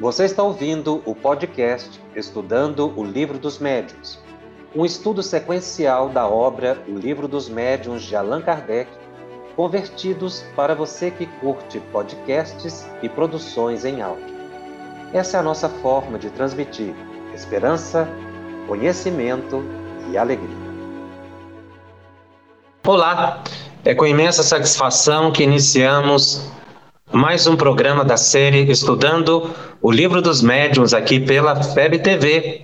Você está ouvindo o podcast Estudando o Livro dos Médiuns, um estudo sequencial da obra O Livro dos Médiuns de Allan Kardec, convertidos para você que curte podcasts e produções em áudio. Essa é a nossa forma de transmitir esperança, conhecimento e alegria. Olá, é com imensa satisfação que iniciamos mais um programa da série Estudando o Livro dos Médiuns aqui pela FEB TV.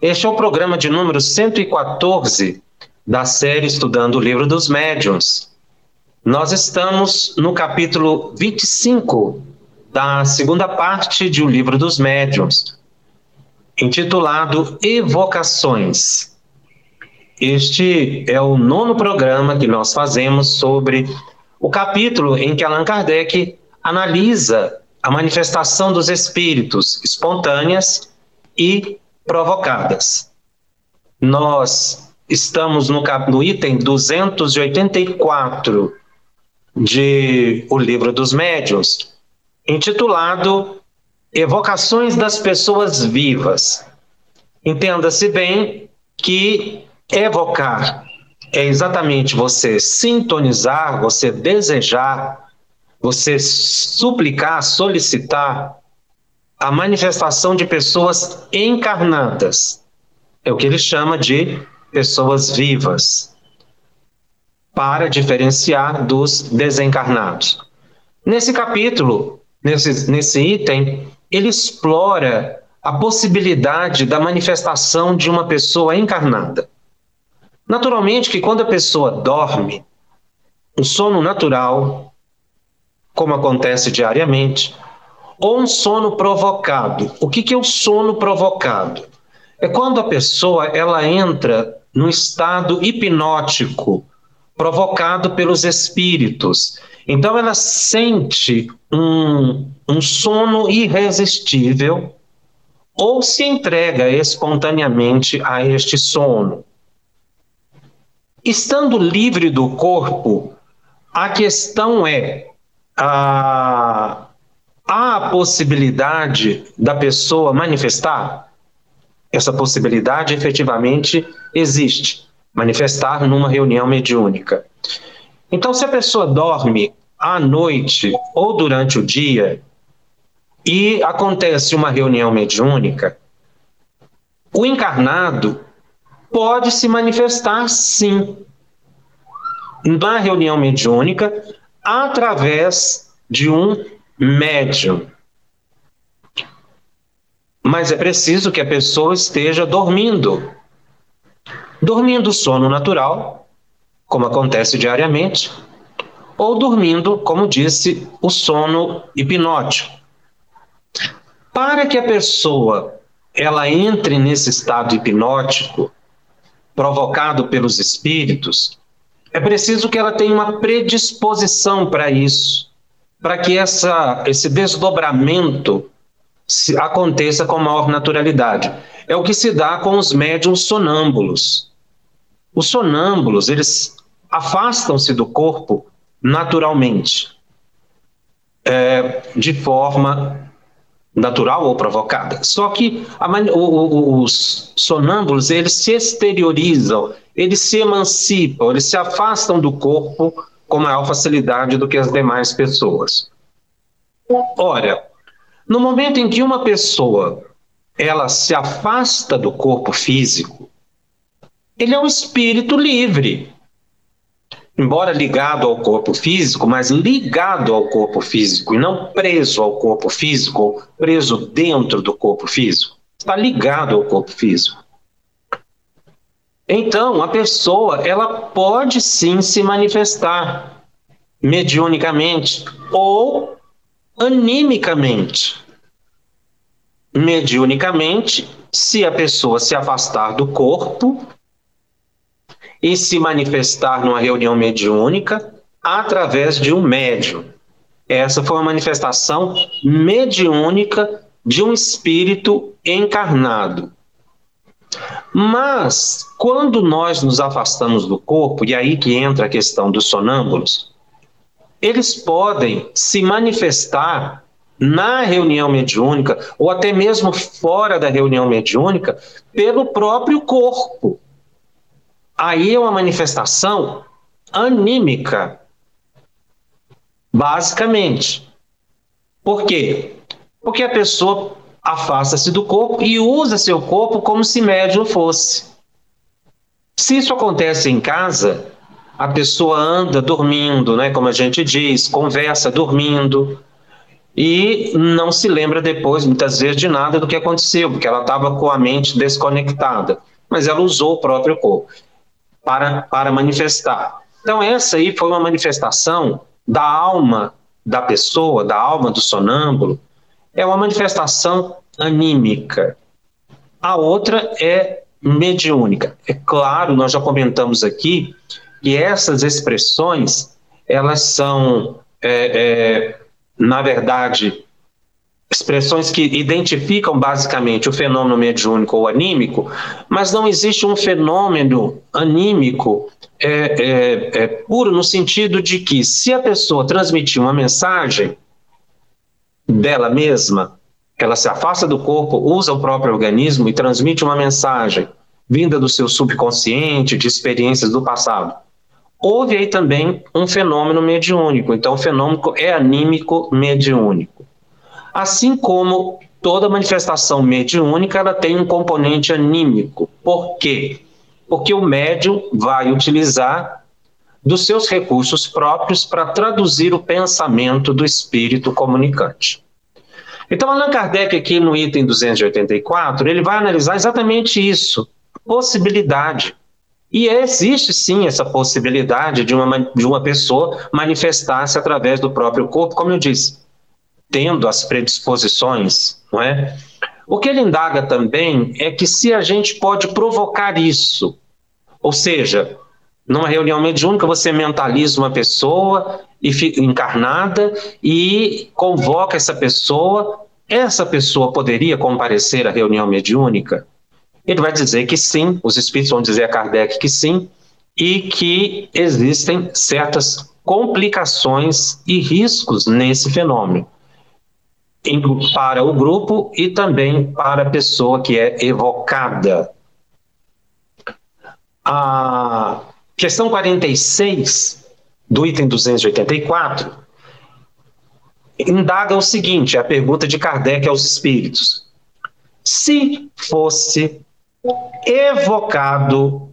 Este é o programa de número 114 da série Estudando o Livro dos Médiuns. Nós estamos no capítulo 25 da segunda parte de O Livro dos Médiuns, intitulado Evocações. Este é o nono programa que nós fazemos sobre o capítulo em que Allan Kardec analisa a manifestação dos espíritos espontâneas e provocadas. Nós estamos no, no item 284 de O Livro dos Médiuns, intitulado Evocações das Pessoas Vivas. Entenda-se bem que evocar é exatamente você sintonizar, você desejar você suplicar, solicitar a manifestação de pessoas encarnadas. É o que ele chama de pessoas vivas, para diferenciar dos desencarnados. Nesse capítulo, nesse, nesse item, ele explora a possibilidade da manifestação de uma pessoa encarnada. Naturalmente que quando a pessoa dorme, o sono natural, como acontece diariamente, ou um sono provocado. O que, que é o sono provocado? É quando a pessoa ela entra num estado hipnótico provocado pelos espíritos. Então ela sente um, um sono irresistível ou se entrega espontaneamente a este sono. Estando livre do corpo, a questão é há a possibilidade da pessoa manifestar? Essa possibilidade efetivamente existe, manifestar numa reunião mediúnica. Então, se a pessoa dorme à noite ou durante o dia e acontece uma reunião mediúnica, o encarnado pode se manifestar sim. Na reunião mediúnica, através de um médium. Mas é preciso que a pessoa esteja dormindo. Dormindo sono natural, como acontece diariamente, ou dormindo, como disse, o sono hipnótico. Para que a pessoa ela entre nesse estado hipnótico provocado pelos espíritos, é preciso que ela tenha uma predisposição para isso, para que essa, esse desdobramento se, aconteça com maior naturalidade. É o que se dá com os médiums sonâmbulos. Os sonâmbulos, eles afastam-se do corpo naturalmente, é, de forma natural ou provocada. Só que a, os sonâmbulos, eles se exteriorizam, eles se emancipam, eles se afastam do corpo com maior facilidade do que as demais pessoas. Ora, no momento em que uma pessoa ela se afasta do corpo físico, ele é um espírito livre. Embora ligado ao corpo físico, mas ligado ao corpo físico e não preso ao corpo físico, preso dentro do corpo físico. Está ligado ao corpo físico. Então, a pessoa, ela pode sim se manifestar mediunicamente ou animicamente. Mediunicamente, se a pessoa se afastar do corpo e se manifestar numa reunião mediúnica através de um médium. Essa foi uma manifestação mediúnica de um espírito encarnado. Mas, quando nós nos afastamos do corpo, e aí que entra a questão dos sonâmbulos, eles podem se manifestar na reunião mediúnica, ou até mesmo fora da reunião mediúnica, pelo próprio corpo. Aí é uma manifestação anímica, basicamente. Por quê? Porque a pessoa afasta-se do corpo e usa seu corpo como se médium fosse. Se isso acontece em casa, a pessoa anda dormindo, né, como a gente diz, conversa dormindo e não se lembra depois, muitas vezes, de nada do que aconteceu, porque ela estava com a mente desconectada, mas ela usou o próprio corpo para, para manifestar. Então, essa aí foi uma manifestação da alma da pessoa, da alma do sonâmbulo, é uma manifestação anímica. A outra é mediúnica. É claro, nós já comentamos aqui que essas expressões elas são, é, é, na verdade, expressões que identificam basicamente o fenômeno mediúnico ou anímico, mas não existe um fenômeno anímico é, é, é, puro no sentido de que se a pessoa transmitir uma mensagem dela mesma, ela se afasta do corpo, usa o próprio organismo e transmite uma mensagem vinda do seu subconsciente, de experiências do passado. Houve aí também um fenômeno mediúnico, então o fenômeno é anímico mediúnico. Assim como toda manifestação mediúnica, ela tem um componente anímico. Por quê? Porque o médium vai utilizar dos seus recursos próprios para traduzir o pensamento do espírito comunicante. Então, Allan Kardec, aqui no item 284, ele vai analisar exatamente isso, possibilidade. E existe sim essa possibilidade de uma, de uma pessoa manifestar-se através do próprio corpo, como eu disse tendo as predisposições, não é? O que ele indaga também é que se a gente pode provocar isso, ou seja, numa reunião mediúnica você mentaliza uma pessoa encarnada e convoca essa pessoa, essa pessoa poderia comparecer à reunião mediúnica? Ele vai dizer que sim, os espíritos vão dizer a Kardec que sim, e que existem certas complicações e riscos nesse fenômeno para o grupo e também para a pessoa que é evocada. A questão 46 do item 284 indaga o seguinte, a pergunta de Kardec aos espíritos. Se fosse evocado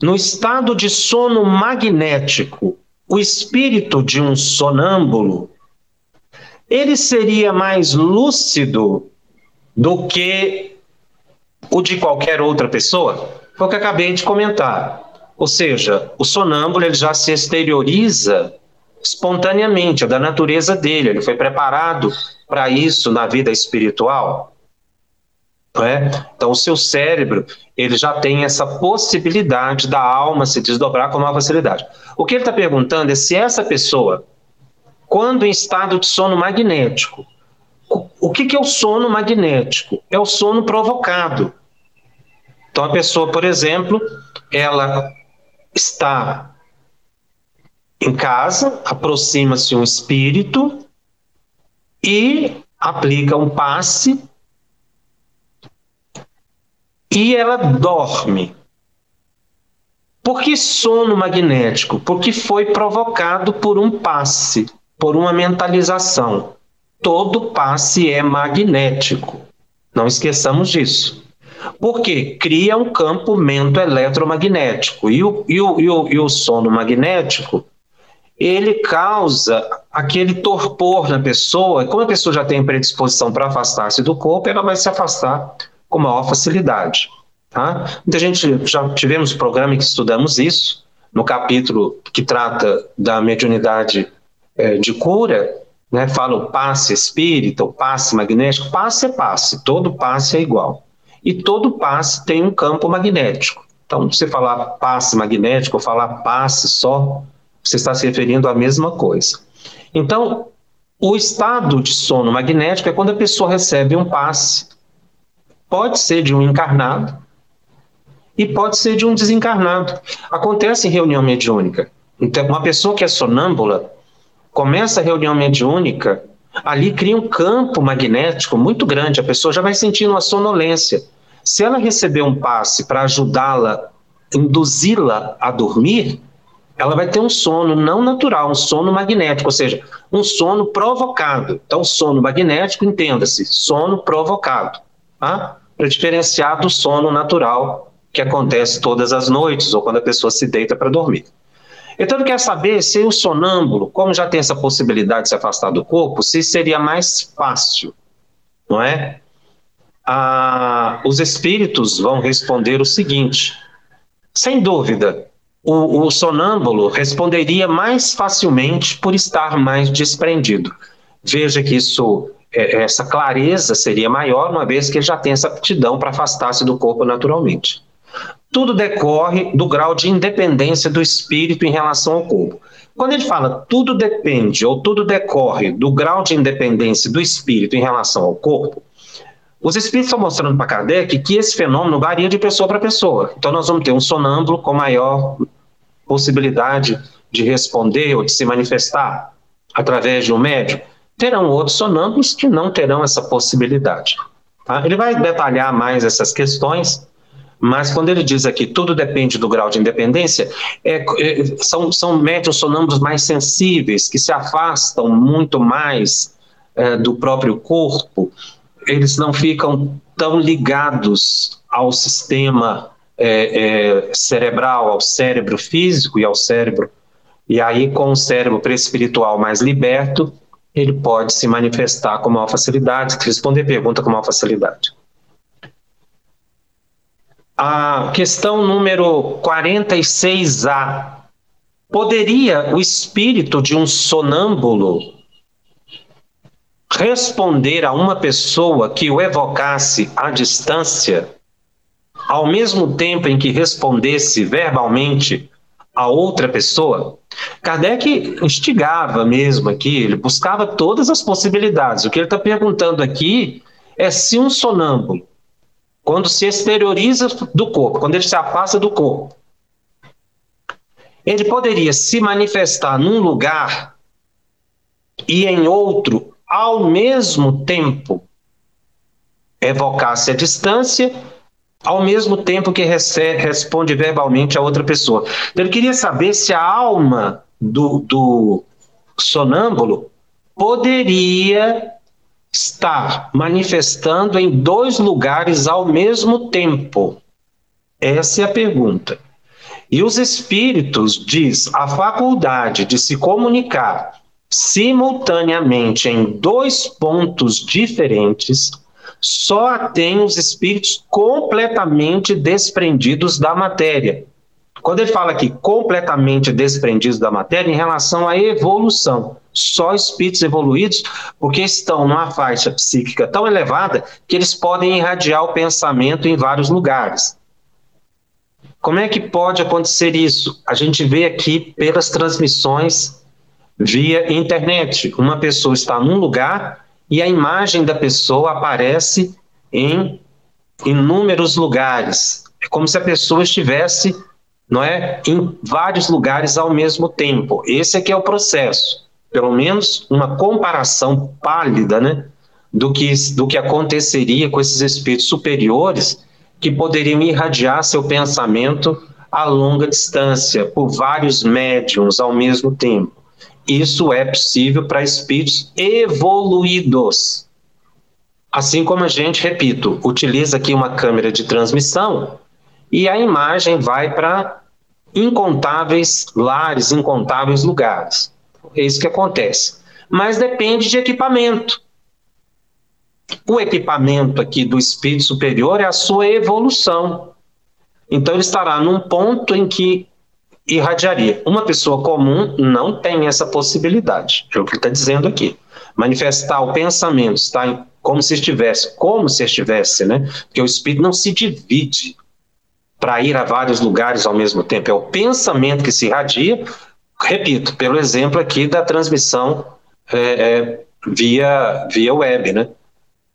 no estado de sono magnético o espírito de um sonâmbulo, ele seria mais lúcido do que o de qualquer outra pessoa? Foi o que acabei de comentar. Ou seja, o sonâmbulo ele já se exterioriza espontaneamente, é da natureza dele, ele foi preparado para isso na vida espiritual. É? Então, o seu cérebro ele já tem essa possibilidade da alma se desdobrar com maior facilidade. O que ele está perguntando é se essa pessoa quando em estado de sono magnético. O que, que é o sono magnético? É o sono provocado. Então, a pessoa, por exemplo, ela está em casa, aproxima-se um espírito e aplica um passe e ela dorme. Por que sono magnético? Porque foi provocado por um passe por uma mentalização. Todo passe é magnético. Não esqueçamos disso. Porque cria um campo mento eletromagnético. E o, e o, e o, e o sono magnético, ele causa aquele torpor na pessoa. Como a pessoa já tem predisposição para afastar-se do corpo, ela vai se afastar com maior facilidade. Tá? Muita gente já tivemos programa em que estudamos isso, no capítulo que trata da mediunidade é, de cura, né, fala o passe espírita, o passe magnético, passe é passe, todo passe é igual. E todo passe tem um campo magnético. Então, você falar passe magnético ou falar passe só, você está se referindo à mesma coisa. Então, o estado de sono magnético é quando a pessoa recebe um passe. Pode ser de um encarnado e pode ser de um desencarnado. Acontece em reunião mediúnica. Então, uma pessoa que é sonâmbula, começa a reunião mediúnica, ali cria um campo magnético muito grande, a pessoa já vai sentindo uma sonolência. Se ela receber um passe para ajudá-la, induzi-la a dormir, ela vai ter um sono não natural, um sono magnético, ou seja, um sono provocado. Então, sono magnético, entenda-se, sono provocado, tá? para diferenciar do sono natural que acontece todas as noites ou quando a pessoa se deita para dormir. Então, ele quer saber se o sonâmbulo, como já tem essa possibilidade de se afastar do corpo, se seria mais fácil, não é? Ah, os espíritos vão responder o seguinte: sem dúvida, o, o sonâmbulo responderia mais facilmente por estar mais desprendido. Veja que isso, é, essa clareza seria maior, uma vez que ele já tem essa aptidão para afastar-se do corpo naturalmente. Tudo decorre do grau de independência do espírito em relação ao corpo. Quando ele fala tudo depende ou tudo decorre do grau de independência do espírito em relação ao corpo, os espíritos estão mostrando para Kardec que esse fenômeno varia de pessoa para pessoa. Então, nós vamos ter um sonâmbulo com maior possibilidade de responder ou de se manifestar através de um médium. Terão outros sonâmbulos que não terão essa possibilidade. Tá? Ele vai detalhar mais essas questões, mas quando ele diz aqui tudo depende do grau de independência, é, é, são, são médiums sonâmbulos mais sensíveis, que se afastam muito mais é, do próprio corpo, eles não ficam tão ligados ao sistema é, é, cerebral, ao cérebro físico e ao cérebro. E aí, com o cérebro pré-espiritual mais liberto, ele pode se manifestar com maior facilidade, responder pergunta com maior facilidade. A questão número 46A. Poderia o espírito de um sonâmbulo responder a uma pessoa que o evocasse à distância ao mesmo tempo em que respondesse verbalmente a outra pessoa, Kardec instigava mesmo aqui, ele buscava todas as possibilidades. O que ele está perguntando aqui é se um sonâmbulo, quando se exterioriza do corpo, quando ele se afasta do corpo, ele poderia se manifestar num lugar e em outro ao mesmo tempo, evocasse a distância ao mesmo tempo que recebe, responde verbalmente a outra pessoa. Então, ele queria saber se a alma do, do sonâmbulo poderia estar manifestando em dois lugares ao mesmo tempo. Essa é a pergunta. E os espíritos diz a faculdade de se comunicar simultaneamente em dois pontos diferentes só tem os espíritos completamente desprendidos da matéria. Quando ele fala aqui completamente desprendidos da matéria, em relação à evolução, só espíritos evoluídos, porque estão numa faixa psíquica tão elevada que eles podem irradiar o pensamento em vários lugares. Como é que pode acontecer isso? A gente vê aqui pelas transmissões via internet. Uma pessoa está num lugar e a imagem da pessoa aparece em inúmeros lugares. É como se a pessoa estivesse, não é, em vários lugares ao mesmo tempo. Esse é que é o processo. Pelo menos uma comparação pálida, né, do que do que aconteceria com esses espíritos superiores que poderiam irradiar seu pensamento a longa distância por vários médiums ao mesmo tempo. Isso é possível para espíritos evoluídos. Assim como a gente, repito, utiliza aqui uma câmera de transmissão e a imagem vai para incontáveis lares, incontáveis lugares. É isso que acontece. Mas depende de equipamento. O equipamento aqui do espírito superior é a sua evolução. Então ele estará num ponto em que irradiaria. Uma pessoa comum não tem essa possibilidade, é o que ele está dizendo aqui. Manifestar o pensamento, está como se estivesse, como se estivesse, né? Porque o espírito não se divide para ir a vários lugares ao mesmo tempo. É o pensamento que se irradia, repito, pelo exemplo aqui da transmissão é, é, via, via web, né?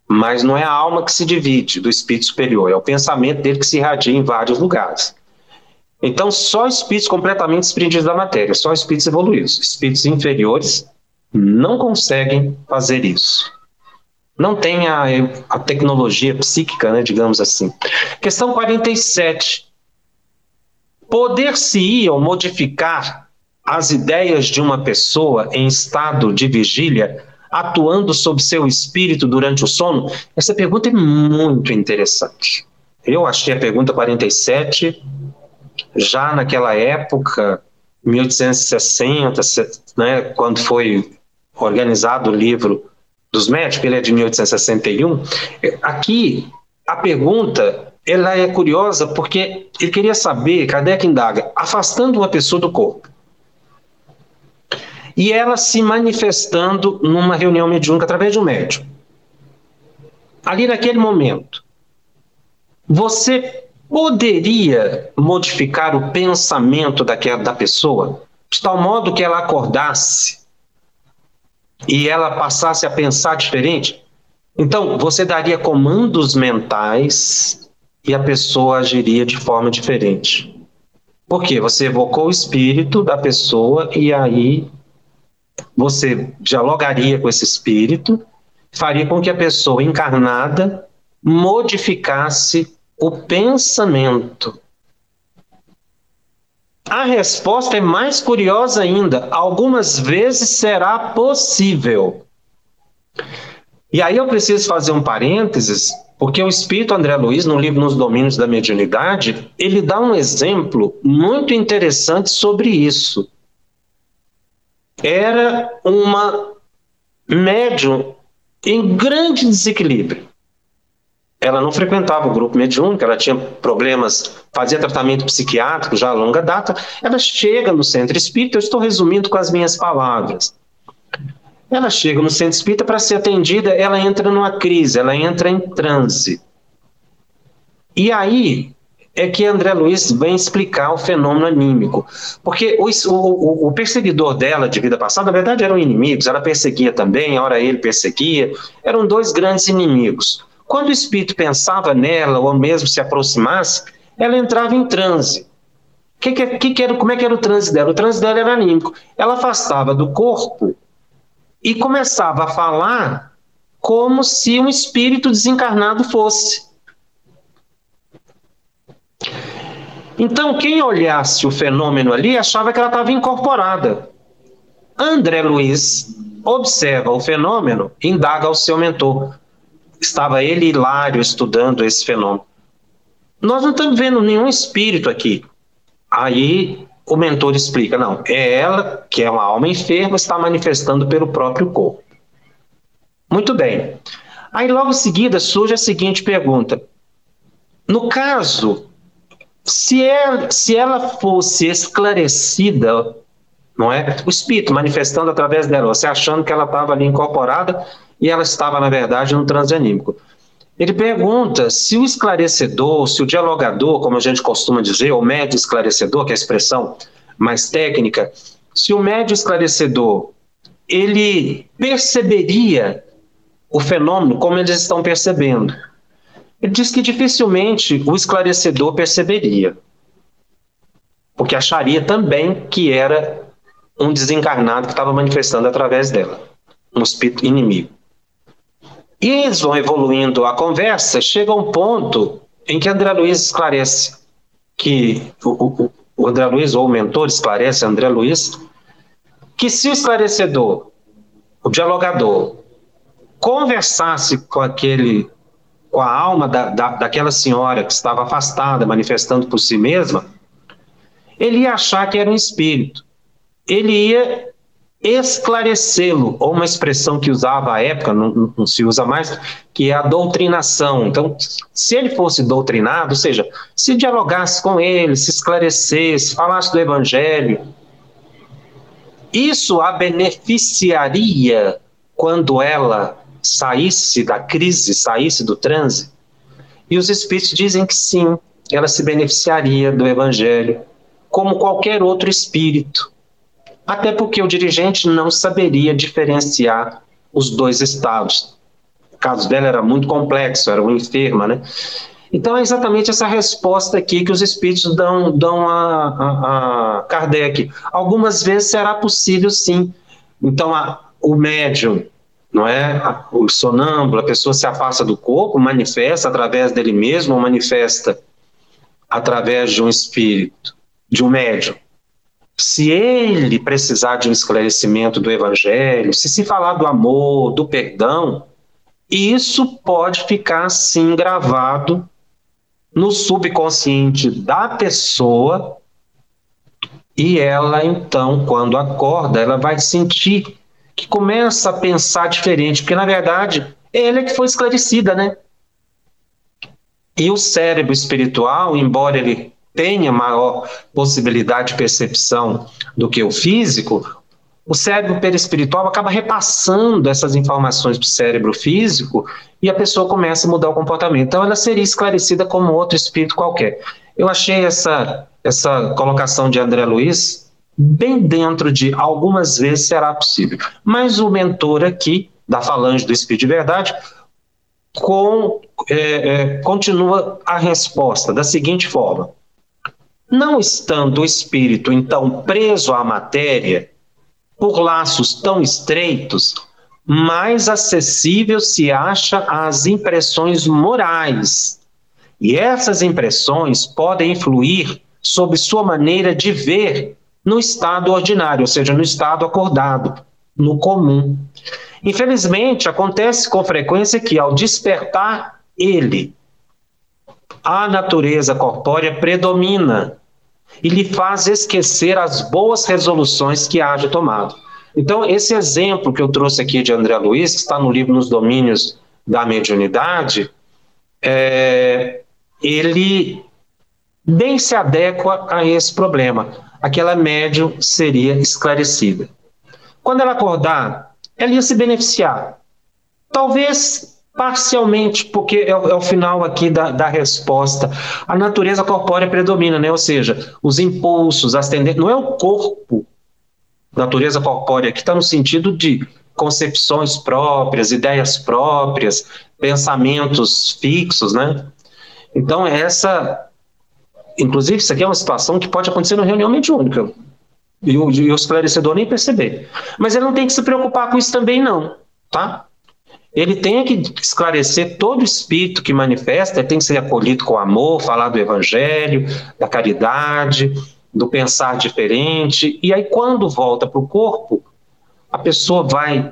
Mas não é a alma que se divide do espírito superior, é o pensamento dele que se irradia em vários lugares. Então, só espíritos completamente desprendidos da matéria, só espíritos evoluídos. Espíritos inferiores não conseguem fazer isso. Não tem a, a tecnologia psíquica, né, digamos assim. Questão 47. Poder-se-iam modificar as ideias de uma pessoa em estado de vigília, atuando sobre seu espírito durante o sono? Essa pergunta é muito interessante. Eu achei a pergunta 47, já naquela época, 1860, né, quando foi organizado o livro dos médicos, ele é de 1861. Aqui, a pergunta ela é curiosa porque ele queria saber, Kardec indaga, afastando uma pessoa do corpo, e ela se manifestando numa reunião mediúnica através de um médium. Ali naquele momento, você poderia modificar o pensamento daquela, da pessoa de tal modo que ela acordasse e ela passasse a pensar diferente? Então, você daria comandos mentais e a pessoa agiria de forma diferente. Por quê? Você evocou o espírito da pessoa e aí você dialogaria com esse espírito, faria com que a pessoa encarnada modificasse o pensamento. A resposta é mais curiosa ainda. Algumas vezes será possível. E aí eu preciso fazer um parênteses, porque o espírito André Luiz, no livro Nos Domínios da Mediunidade, ele dá um exemplo muito interessante sobre isso era uma médium em grande desequilíbrio. Ela não frequentava o grupo mediúnico, ela tinha problemas, fazia tratamento psiquiátrico já a longa data. Ela chega no centro espírita, eu estou resumindo com as minhas palavras. Ela chega no centro espírita para ser atendida, ela entra numa crise, ela entra em transe. E aí, é que André Luiz vem explicar o fenômeno anímico. Porque o, o, o, perseguidor dela de vida passada, na verdade, eram inimigos, ela perseguia também, a hora ele perseguia, eram dois grandes inimigos. Quando o espírito pensava nela, ou mesmo se aproximasse, ela entrava em transe. Que que, que que era, como é que era o transe dela? O transe dela era anímico. Ela afastava do corpo e começava a falar como se um espírito desencarnado fosse. Então, quem olhasse o fenômeno ali achava que ela estava incorporada. André Luiz observa o fenômeno, indaga ao seu mentor. Estava ele hilário estudando esse fenômeno. Nós não estamos vendo nenhum espírito aqui. Aí o mentor explica: não, é ela, que é uma alma enferma, está manifestando pelo próprio corpo. Muito bem. Aí logo em seguida surge a seguinte pergunta: no caso se ela, é, se ela fosse esclarecida, não é? O espírito manifestando através dela, você achando que ela estava ali incorporada e ela estava, na verdade, no transe anímico. Ele pergunta se o esclarecedor, se o dialogador, como a gente costuma dizer, ou médio esclarecedor, que é a expressão mais técnica, se o médio esclarecedor ele perceberia o fenômeno como eles estão percebendo. Ele diz que dificilmente o esclarecedor perceberia, porque acharia também que era um desencarnado que estava manifestando através dela, um espírito inimigo. E eles vão evoluindo a conversa, chega um ponto em que André Luiz esclarece que o, o, o André Luiz, ou o mentor esclarece André Luiz, que se o esclarecedor, o dialogador, conversasse com aquele com a alma da, da, daquela senhora que estava afastada, manifestando por si mesma, ele ia achar que era um espírito. Ele ia esclarecê-lo, ou uma expressão que usava à época, não, não, se usa mais, que é a doutrinação. Então, se ele fosse doutrinado, ou seja, se dialogasse com ele, se esclarecesse, falasse do evangelho, isso a beneficiaria quando ela saísse da crise, saísse do transe? E os espíritos dizem que sim, ela se beneficiaria do evangelho, como qualquer outro espírito. Até porque o dirigente não saberia diferenciar os dois estados. O caso dela era muito complexo, era uma enferma, né? Então é exatamente essa resposta aqui que os espíritos dão, dão a, a, a Kardec. Algumas vezes será possível sim. Então a, o médium, não é? O sonâmbulo, a pessoa se afasta do corpo, manifesta através dele mesmo, ou manifesta através de um espírito, de um médium. Se ele precisar de um esclarecimento do evangelho, se se falar do amor, do perdão, isso pode ficar assim gravado no subconsciente da pessoa e ela então, quando acorda, ela vai sentir que começa a pensar diferente, porque na verdade ela é que foi esclarecida, né? E o cérebro espiritual, embora ele tenha maior possibilidade de percepção do que o físico, o cérebro perispiritual acaba repassando essas informações para o cérebro físico e a pessoa começa a mudar o comportamento. Então, ela seria esclarecida como outro espírito qualquer. Eu achei essa, essa colocação de André Luiz bem dentro de algumas vezes será possível. Mas o mentor aqui, da Falange do Espírito de Verdade, com, é, é, continua a resposta da seguinte forma: Não estando o espírito então preso à matéria, por laços tão estreitos, mais acessível se acha às impressões morais. E essas impressões podem influir sobre sua maneira de ver no estado ordinário, ou seja, no estado acordado, no comum. Infelizmente, acontece com frequência que, ao despertar ele, a natureza corpórea predomina e lhe faz esquecer as boas resoluções que haja tomado. Então, esse exemplo que eu trouxe aqui de André Luiz, que está no livro Nos Domínios da Mediunidade, é, ele bem se adequa a esse problema. Aquela médium seria esclarecida. Quando ela acordar, ela ia se beneficiar. Talvez parcialmente, porque é, o, é o final aqui da, da, resposta. A natureza corpórea predomina, né? Ou seja, os impulsos, as tendências. Não é o corpo, natureza corpórea, que está no sentido de concepções próprias, ideias próprias, pensamentos fixos, né? Então, essa. Inclusive, isso aqui é uma situação que pode acontecer na reunião mediúnica. E o, e o esclarecedor nem perceber. Mas ele não tem que se preocupar com isso também, não. Tá? Ele tem que esclarecer todo espírito que manifesta, tem que ser acolhido com amor, falar do evangelho, da caridade, do pensar diferente. E aí, quando volta para o corpo, a pessoa vai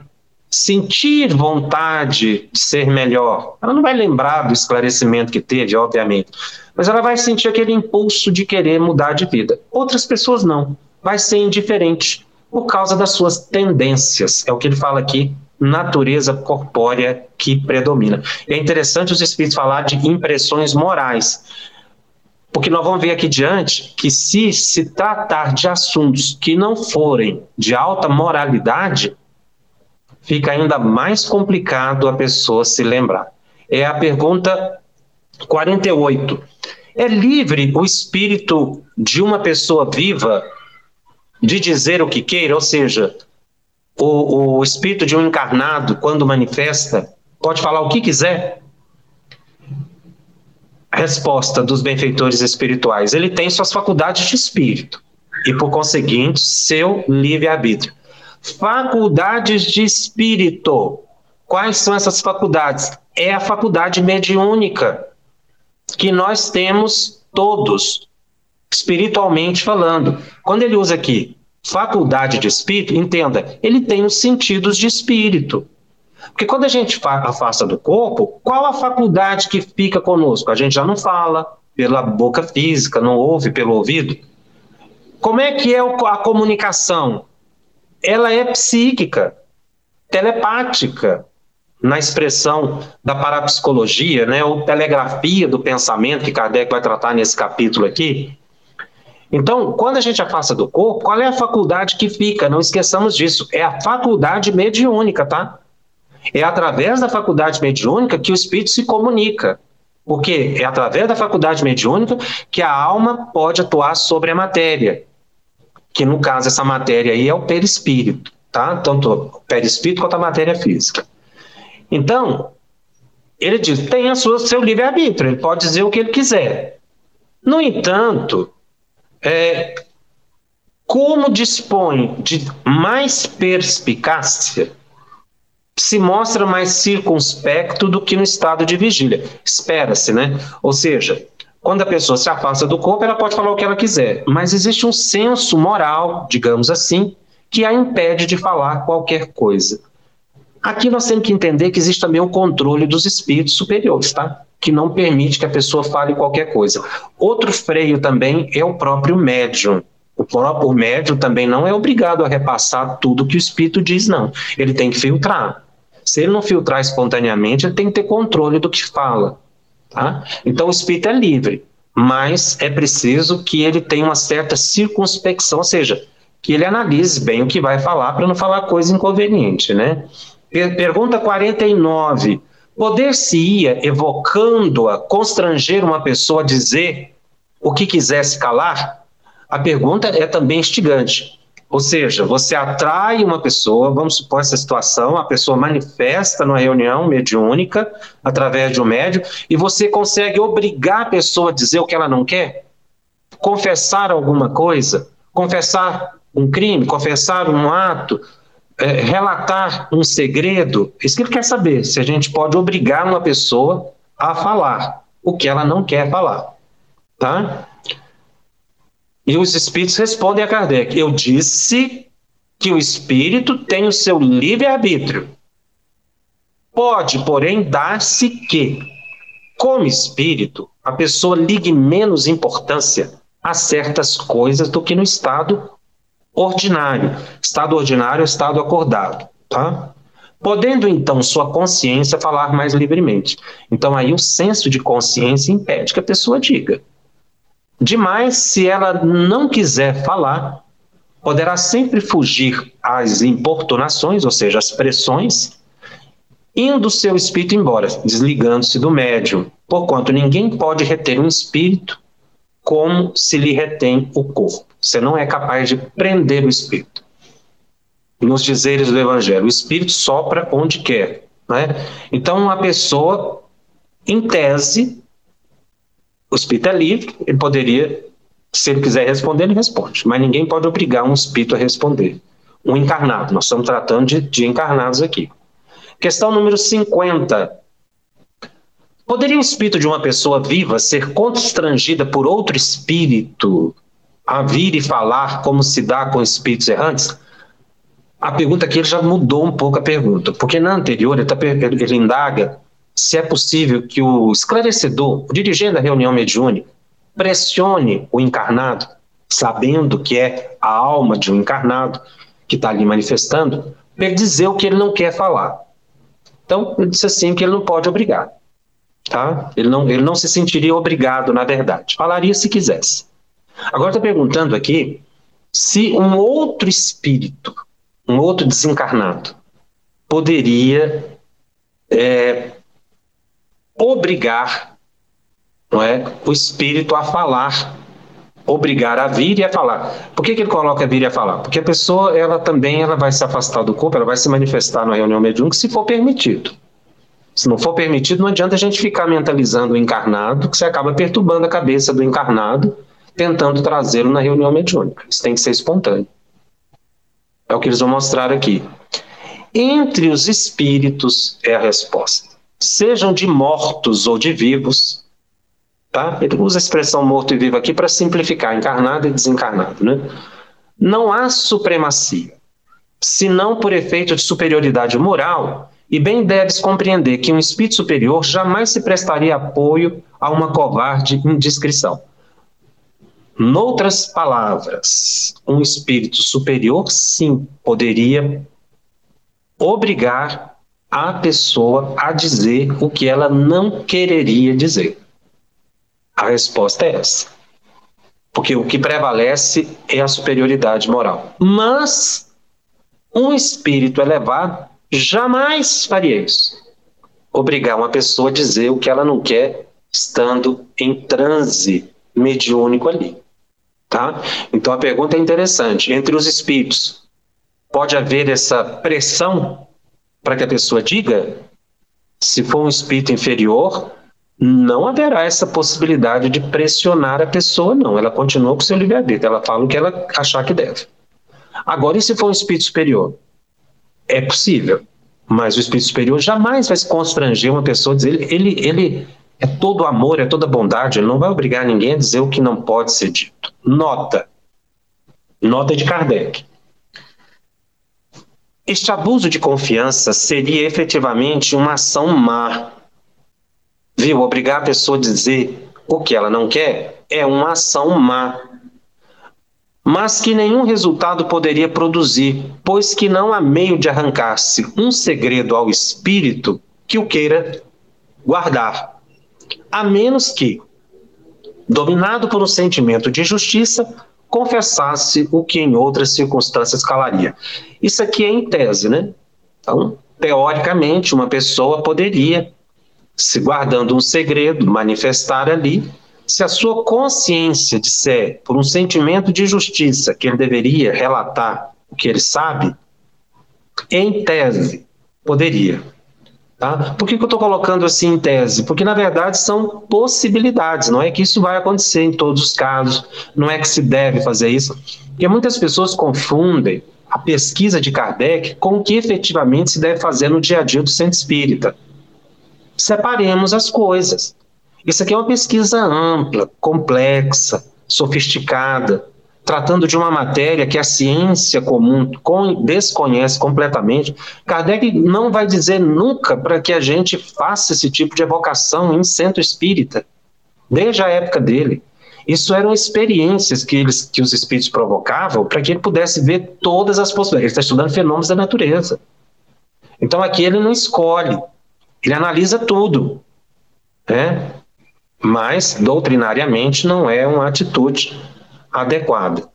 sentir vontade de ser melhor. Ela não vai lembrar do esclarecimento que teve, obviamente, mas ela vai sentir aquele impulso de querer mudar de vida. Outras pessoas não vai ser indiferente por causa das suas tendências. É o que ele fala aqui, natureza corpórea que predomina. é interessante os espíritos falar de impressões morais, porque nós vamos ver aqui diante que se se tratar de assuntos que não forem de alta moralidade, fica ainda mais complicado a pessoa se lembrar. É a pergunta 48. É livre o espírito de uma pessoa viva de dizer o que queira, ou seja, o, o espírito de um encarnado, quando manifesta, pode falar o que quiser? Resposta dos benfeitores espirituais: ele tem suas faculdades de espírito e, por conseguinte, seu livre-arbítrio. Faculdades de espírito. Quais são essas faculdades? É a faculdade mediúnica que nós temos todos espiritualmente falando. Quando ele usa aqui faculdade de espírito, entenda, ele tem os sentidos de espírito. Porque quando a gente afasta do corpo, qual a faculdade que fica conosco? A gente já não fala pela boca física, não ouve pelo ouvido. Como é que é a comunicação? Ela é psíquica, telepática, na expressão da parapsicologia, né, ou telegrafia do pensamento, que Kardec vai tratar nesse capítulo aqui, então, quando a gente afasta do corpo, qual é a faculdade que fica? Não esqueçamos disso. É a faculdade mediúnica, tá? É através da faculdade mediúnica que o espírito se comunica. Porque é através da faculdade mediúnica que a alma pode atuar sobre a matéria. Que no caso, essa matéria aí é o perispírito, tá? Tanto o perispírito quanto a matéria física. Então, ele diz: tem a sua, seu livre-arbítrio, ele pode dizer o que ele quiser. No entanto, é, como dispõe de mais perspicácia, se mostra mais circunspecto do que no estado de vigília. Espera-se, né? Ou seja, quando a pessoa se afasta do corpo, ela pode falar o que ela quiser, mas existe um senso moral, digamos assim, que a impede de falar qualquer coisa. Aqui nós temos que entender que existe também o controle dos espíritos superiores, tá? Que não permite que a pessoa fale qualquer coisa. Outro freio também é o próprio médium. O próprio médium também não é obrigado a repassar tudo que o espírito diz, não. Ele tem que filtrar. Se ele não filtrar espontaneamente, ele tem que ter controle do que fala. Tá? Então o espírito é livre, mas é preciso que ele tenha uma certa circunspecção, ou seja, que ele analise bem o que vai falar para não falar coisa inconveniente, né? Pergunta 49. Poder-se-ia, evocando-a, constranger uma pessoa a dizer o que quisesse calar? A pergunta é também instigante. Ou seja, você atrai uma pessoa, vamos supor essa situação, a pessoa manifesta numa reunião mediúnica, através de um médium, e você consegue obrigar a pessoa a dizer o que ela não quer? Confessar alguma coisa? Confessar um crime? Confessar um ato? É, relatar um segredo? Isso que ele quer saber, se a gente pode obrigar uma pessoa a falar o que ela não quer falar. Tá? E os espíritos respondem a Kardec: Eu disse que o espírito tem o seu livre-arbítrio. Pode, porém, dar-se que, como espírito, a pessoa ligue menos importância a certas coisas do que no estado ordinário. Estado ordinário é estado acordado, tá? Podendo então sua consciência falar mais livremente. Então aí o senso de consciência impede que a pessoa diga. Demais, se ela não quiser falar, poderá sempre fugir às importunações, ou seja, às pressões, indo seu espírito embora, desligando-se do médium, porquanto ninguém pode reter um espírito como se lhe retém o corpo. Você não é capaz de prender o espírito. Nos dizeres do Evangelho, o espírito sopra onde quer. Né? Então, a pessoa, em tese, o espírito é livre, ele poderia, se ele quiser responder, ele responde, mas ninguém pode obrigar um espírito a responder. Um encarnado, nós estamos tratando de, de encarnados aqui. Questão número 50. Poderia o espírito de uma pessoa viva ser constrangida por outro espírito a vir e falar como se dá com espíritos errantes? A pergunta aqui ele já mudou um pouco a pergunta, porque na anterior ele, tá, ele indaga se é possível que o esclarecedor, o dirigente da reunião mediúnica, pressione o encarnado, sabendo que é a alma de um encarnado que está ali manifestando, para ele dizer o que ele não quer falar. Então, ele disse assim que ele não pode obrigar. Tá? Ele, não, ele não se sentiria obrigado, na verdade. Falaria se quisesse. Agora está perguntando aqui se um outro espírito, um outro desencarnado, poderia é, obrigar não é, o espírito a falar, obrigar a vir e a falar. Por que, que ele coloca vir e a falar? Porque a pessoa ela também ela vai se afastar do corpo, ela vai se manifestar na reunião mediúnica se for permitido. Se não for permitido, não adianta a gente ficar mentalizando o encarnado, que você acaba perturbando a cabeça do encarnado, tentando trazê-lo na reunião mediúnica. Isso tem que ser espontâneo. É o que eles vão mostrar aqui. Entre os espíritos é a resposta sejam de mortos ou de vivos, tá? Ele usa a expressão morto e vivo aqui para simplificar, encarnado e desencarnado, né? Não há supremacia, senão por efeito de superioridade moral, e bem deves compreender que um espírito superior jamais se prestaria apoio a uma covarde indiscrição. Noutras palavras, um espírito superior, sim, poderia obrigar a pessoa a dizer o que ela não quereria dizer? A resposta é essa. Porque o que prevalece é a superioridade moral. Mas um espírito elevado jamais faria isso. Obrigar uma pessoa a dizer o que ela não quer estando em transe mediúnico ali. Tá? Então a pergunta é interessante. Entre os espíritos, pode haver essa pressão para que a pessoa diga, se for um espírito inferior, não haverá essa possibilidade de pressionar a pessoa, não. Ela continua com o seu livre-arbítrio, ela fala o que ela achar que deve. Agora, e se for um espírito superior? É possível, Mas o espírito superior jamais vai se constranger uma pessoa dizer ele, ele, ele é todo amor, é toda bondade, ele não vai obrigar ninguém a dizer o que não pode ser dito. Nota. Nota de Kardec. Este abuso de confiança seria efetivamente uma ação má. Viu? Obrigar a pessoa a dizer o que ela não quer é uma ação má. Mas que nenhum resultado poderia produzir, pois que não há meio de arrancar-se um segredo ao espírito que o queira guardar, a menos que, dominado por um sentimento de justiça, confessasse o que em outras circunstâncias calaria. Isso aqui é em tese, né? Então, teoricamente, uma pessoa poderia, se guardando um segredo, manifestar ali, se a sua consciência disser, por um sentimento de justiça, que ele deveria relatar o que ele sabe, em tese, poderia. Tá? Por que, que eu estou colocando assim em tese? Porque, na verdade, são possibilidades, não é que isso vai acontecer em todos os casos, não é que se deve fazer isso. Porque muitas pessoas confundem a pesquisa de Kardec com o que efetivamente se deve fazer no dia a dia do centro espírita. Separemos as coisas. Isso aqui é uma pesquisa ampla, complexa, sofisticada, tratando de uma matéria que a ciência comum desconhece completamente, Kardec não vai dizer nunca para que a gente faça esse tipo de evocação em centro espírita, desde a época dele. Isso eram experiências que, eles, que os espíritos provocavam para que ele pudesse ver todas as possibilidades. Ele está estudando fenômenos da natureza. Então aqui ele não escolhe, ele analisa tudo. Né? Mas, doutrinariamente, não é uma atitude adequada.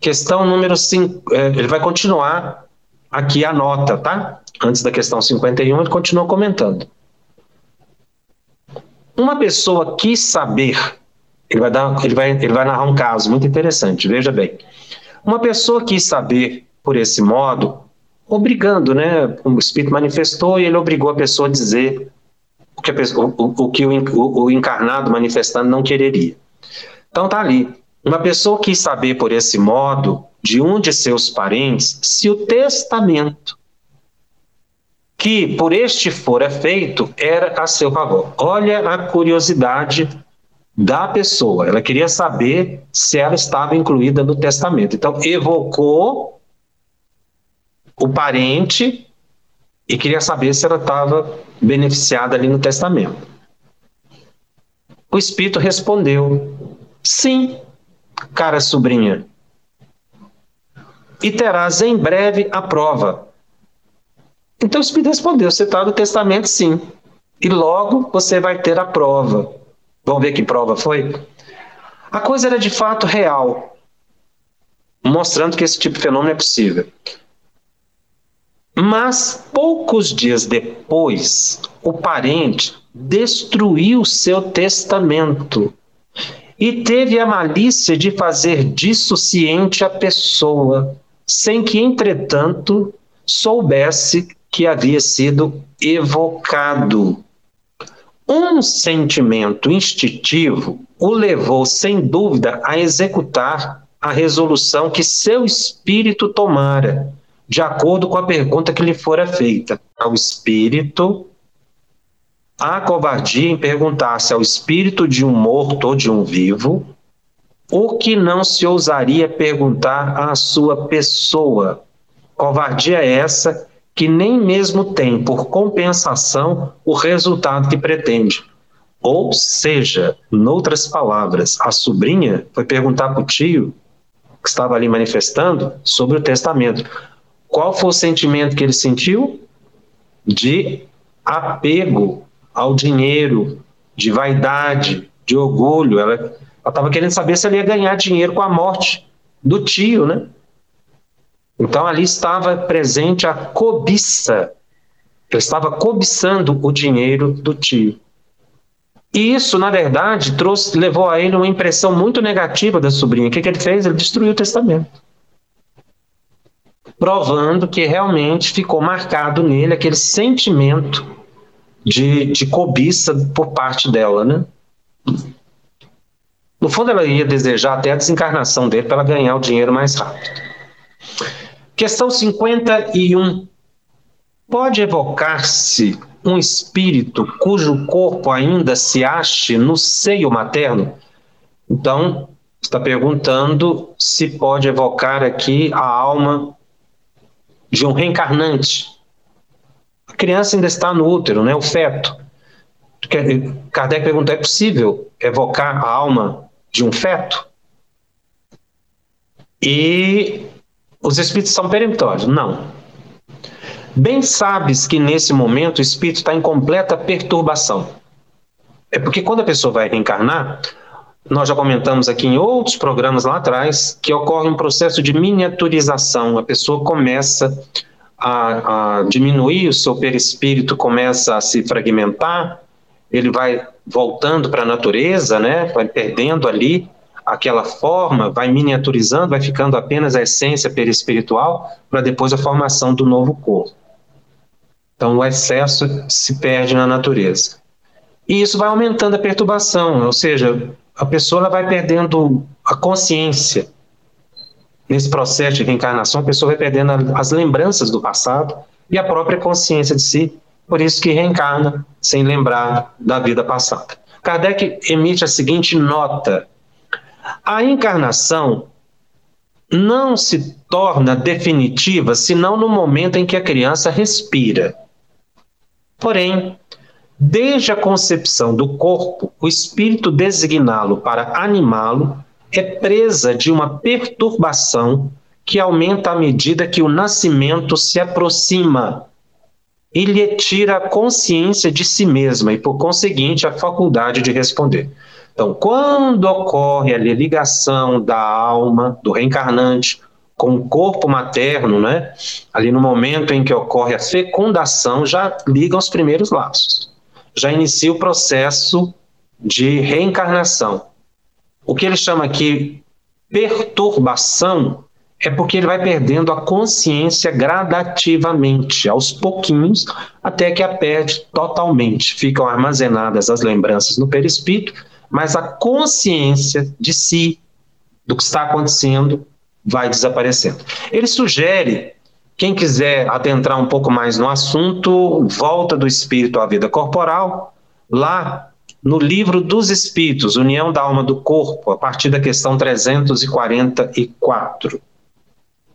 Questão número 5, é, ele vai continuar aqui a nota, tá? Antes da questão 51, ele continua comentando. Uma pessoa quis saber, ele vai, dar, ele, vai, ele vai narrar um caso muito interessante, veja bem. Uma pessoa quis saber por esse modo, obrigando, né? O espírito manifestou e ele obrigou a pessoa a dizer o que, pessoa, o, o, que o, o encarnado manifestando não quereria. Então tá ali. Uma pessoa quis saber por esse modo de um de seus parentes se o testamento que por este fora feito era a seu favor. Olha a curiosidade da pessoa. Ela queria saber se ela estava incluída no testamento. Então, evocou o parente e queria saber se ela estava beneficiada ali no testamento. O espírito respondeu: sim, cara sobrinha, e terás em breve a prova. Então o Espírito respondeu: Você está no testamento, sim. E logo você vai ter a prova. Vamos ver que prova foi? A coisa era de fato real, mostrando que esse tipo de fenômeno é possível. Mas poucos dias depois, o parente destruiu seu testamento e teve a malícia de fazer disso ciente a pessoa, sem que, entretanto, soubesse que havia sido evocado. Um sentimento instintivo o levou, sem dúvida, a executar a resolução que seu espírito tomara, de acordo com a pergunta que lhe fora feita. Ao espírito Há covardia em perguntar-se ao espírito de um morto ou de um vivo o que não se ousaria perguntar à sua pessoa. Covardia é essa que nem mesmo tem por compensação o resultado que pretende. Ou seja, noutras palavras, a sobrinha foi perguntar para o tio, que estava ali manifestando, sobre o testamento. Qual foi o sentimento que ele sentiu? De apego ao dinheiro, de vaidade, de orgulho. Ela estava querendo saber se ela ia ganhar dinheiro com a morte do tio, né? Então ali estava presente a cobiça. Ele estava cobiçando o dinheiro do tio. E isso, na verdade, trouxe, levou a ele uma impressão muito negativa da sobrinha. O que, que ele fez? Ele destruiu o testamento. Provando que realmente ficou marcado nele aquele sentimento de, de cobiça por parte dela, né? No fundo, ela ia desejar até a desencarnação dele para ganhar o dinheiro mais rápido. Questão 51. pode evocar-se um espírito cujo corpo ainda se ache no seio materno? Então, está perguntando se pode evocar aqui a alma de um reencarnante. Criança ainda está no útero, né, o feto. Kardec pergunta: é possível evocar a alma de um feto? E os espíritos são peremptórios? Não. Bem sabes que nesse momento o espírito está em completa perturbação. É porque quando a pessoa vai reencarnar, nós já comentamos aqui em outros programas lá atrás que ocorre um processo de miniaturização. A pessoa começa a, a diminuir o seu perispírito, começa a se fragmentar, ele vai voltando para a natureza, né? Vai perdendo ali aquela forma, vai miniaturizando, vai ficando apenas a essência perispiritual para depois a formação do novo corpo. Então, o excesso se perde na natureza. E isso vai aumentando a perturbação, ou seja, a pessoa vai perdendo a consciência. Nesse processo de reencarnação, a pessoa vai perdendo as lembranças do passado e a própria consciência de si, por isso que reencarna sem lembrar da vida passada. Kardec emite a seguinte nota: a encarnação não se torna definitiva senão no momento em que a criança respira. Porém, desde a concepção do corpo, o espírito designá-lo para animá-lo é presa de uma perturbação que aumenta à medida que o nascimento se aproxima e lhe tira a consciência de si mesma e, por conseguinte, a faculdade de responder. Então, quando ocorre a ligação da alma, do reencarnante, com o corpo materno, né? Ali no momento em que ocorre a fecundação, já ligam os primeiros laços. Já inicia o processo de reencarnação. O que ele chama aqui perturbação é porque ele vai perdendo a consciência gradativamente, aos pouquinhos, até que a perde totalmente. Ficam armazenadas as lembranças no perispírito, mas a consciência de si, do que está acontecendo, vai desaparecendo. Ele sugere, quem quiser adentrar um pouco mais no assunto, volta do espírito à vida corporal, lá no livro dos Espíritos, União da Alma do Corpo, a partir da questão 344.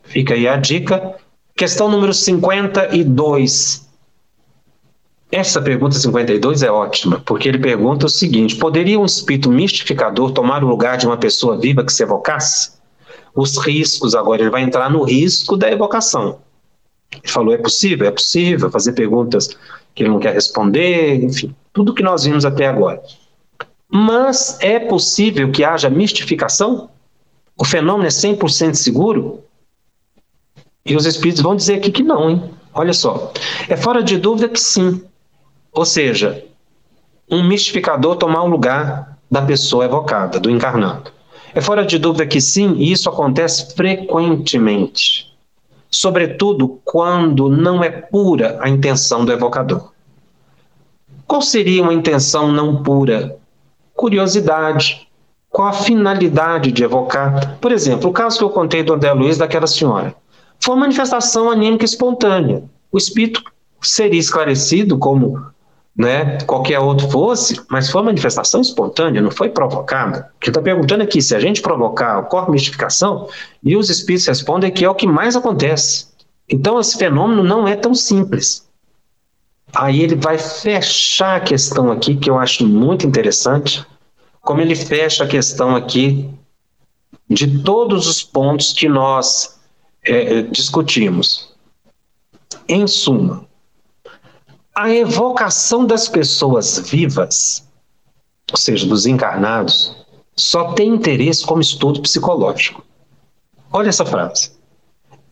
Fica aí a dica. Questão número 52. Essa pergunta 52 é ótima, porque ele pergunta o seguinte: poderia um espírito mistificador tomar o lugar de uma pessoa viva que se evocasse? os riscos, agora ele vai entrar no risco da evocação. Ele falou: é possível? É possível fazer perguntas que ele não quer responder, enfim, tudo que nós vimos até agora. Mas é possível que haja mistificação? O fenômeno é 100% seguro? E os espíritos vão dizer aqui que não, hein? Olha só. É fora de dúvida que sim. Ou seja, um mistificador tomar o lugar da pessoa evocada, do encarnado. É fora de dúvida que sim, e isso acontece frequentemente, sobretudo quando não é pura a intenção do evocador. Qual seria uma intenção não pura? Curiosidade. Qual a finalidade de evocar? Por exemplo, o caso que eu contei do André Luiz daquela senhora. Foi uma manifestação anímica espontânea. O espírito seria esclarecido como né, qualquer outro fosse, mas foi uma manifestação espontânea, não foi provocada. O que está perguntando aqui, se a gente provocar, ocorre mistificação, e os espíritos respondem que é o que mais acontece. Então, esse fenômeno não é tão simples. Aí ele vai fechar a questão aqui, que eu acho muito interessante, como ele fecha a questão aqui de todos os pontos que nós é, discutimos. Em suma, a evocação das pessoas vivas, ou seja, dos encarnados, só tem interesse como estudo psicológico. Olha essa frase.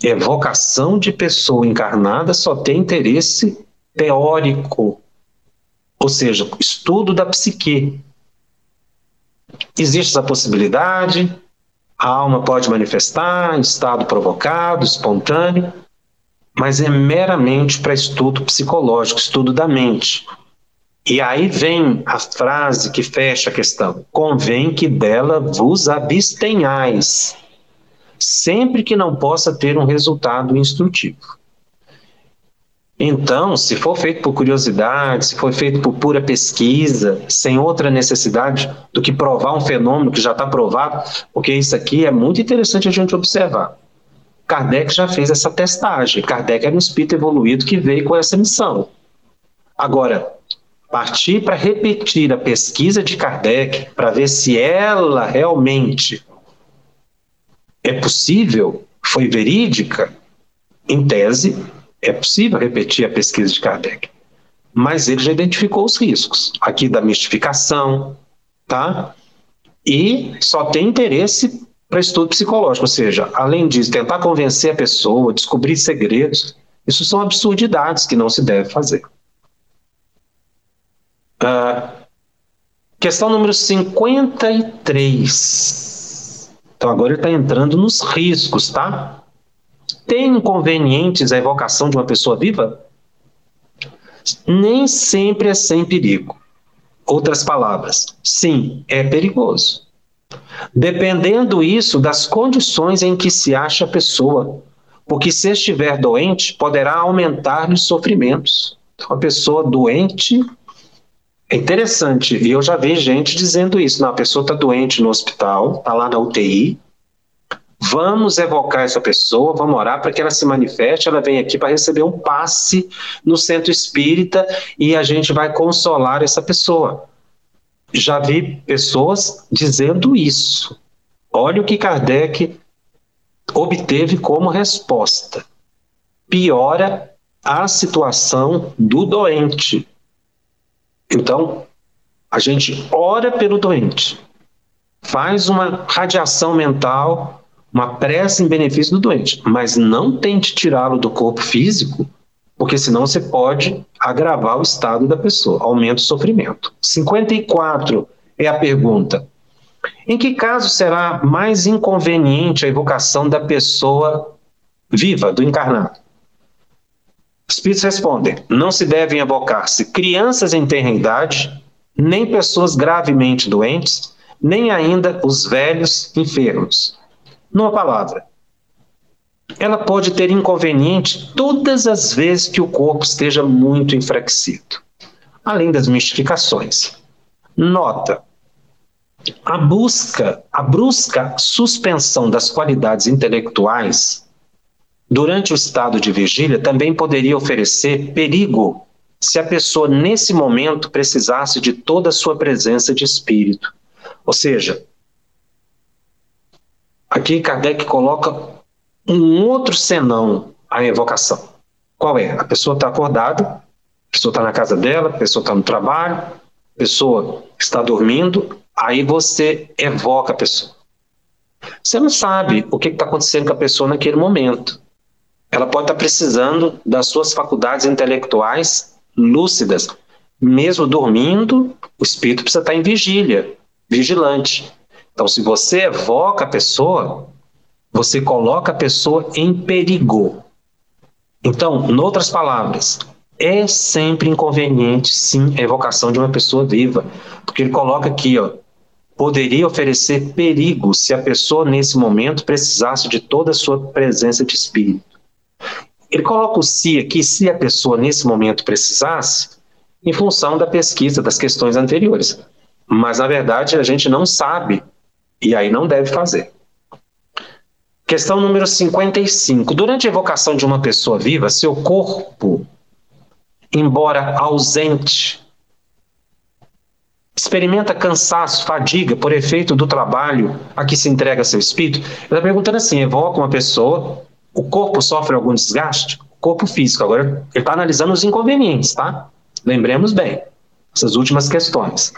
Evocação de pessoa encarnada só tem interesse teórico, ou seja, estudo da psique. Existe essa possibilidade, a alma pode manifestar em estado provocado, espontâneo, mas é meramente para estudo psicológico, estudo da mente. E aí vem a frase que fecha a questão: convém que dela vos abstenhais, sempre que não possa ter um resultado instrutivo. Então, se for feito por curiosidade, se for feito por pura pesquisa, sem outra necessidade do que provar um fenômeno que já está provado, porque isso aqui é muito interessante a gente observar. Kardec já fez essa testagem. Kardec era um espírito evoluído que veio com essa missão. Agora, partir para repetir a pesquisa de Kardec para ver se ela realmente é possível, foi verídica, em tese, é possível repetir a pesquisa de Kardec, mas ele já identificou os riscos aqui da mistificação, tá? E só tem interesse para estudo psicológico, ou seja, além disso, tentar convencer a pessoa, descobrir segredos, isso são absurdidades que não se deve fazer. Uh, questão número 53. Então agora ele está entrando nos riscos, tá? Tem inconvenientes a evocação de uma pessoa viva? Nem sempre é sem perigo. Outras palavras, sim, é perigoso. Dependendo isso das condições em que se acha a pessoa, porque se estiver doente, poderá aumentar os sofrimentos. Então, a pessoa doente é interessante, e eu já vi gente dizendo isso. Não, a pessoa está doente no hospital, está lá na UTI, Vamos evocar essa pessoa, vamos orar para que ela se manifeste, ela vem aqui para receber um passe no centro espírita e a gente vai consolar essa pessoa. Já vi pessoas dizendo isso. Olha o que Kardec obteve como resposta. Piora a situação do doente. Então, a gente ora pelo doente, faz uma radiação mental uma prece em benefício do doente, mas não tente tirá-lo do corpo físico, porque senão você pode agravar o estado da pessoa, aumenta o sofrimento. 54 é a pergunta. Em que caso será mais inconveniente a evocação da pessoa viva, do encarnado? Os espíritos respondem: não se devem evocar-se crianças em tenra idade, nem pessoas gravemente doentes, nem ainda os velhos enfermos numa palavra, ela pode ter inconveniente todas as vezes que o corpo esteja muito enfraquecido, além das mistificações. Nota: a busca, a brusca suspensão das qualidades intelectuais durante o estado de vigília também poderia oferecer perigo se a pessoa nesse momento precisasse de toda a sua presença de espírito. Ou seja, Aqui Kardec coloca um outro senão à evocação. Qual é? A pessoa está acordada, a pessoa está na casa dela, a pessoa está no trabalho, a pessoa está dormindo, aí você evoca a pessoa. Você não sabe o que está acontecendo com a pessoa naquele momento. Ela pode estar tá precisando das suas faculdades intelectuais lúcidas. Mesmo dormindo, o espírito precisa estar tá em vigília, vigilante. Então, se você evoca a pessoa, você coloca a pessoa em perigo. Então, em outras palavras, é sempre inconveniente, sim, a evocação de uma pessoa viva, porque ele coloca aqui, ó, poderia oferecer perigo se a pessoa nesse momento precisasse de toda a sua presença de espírito. Ele coloca o se aqui, se a pessoa nesse momento precisasse, em função da pesquisa das questões anteriores. Mas na verdade a gente não sabe e aí não deve fazer. Questão número 55. Durante a evocação de uma pessoa viva, seu corpo, embora ausente, experimenta cansaço, fadiga por efeito do trabalho a que se entrega seu espírito? Ele está perguntando assim: evoca uma pessoa, o corpo sofre algum desgaste? O corpo físico. Agora, ele está analisando os inconvenientes, tá? Lembremos bem, essas últimas questões.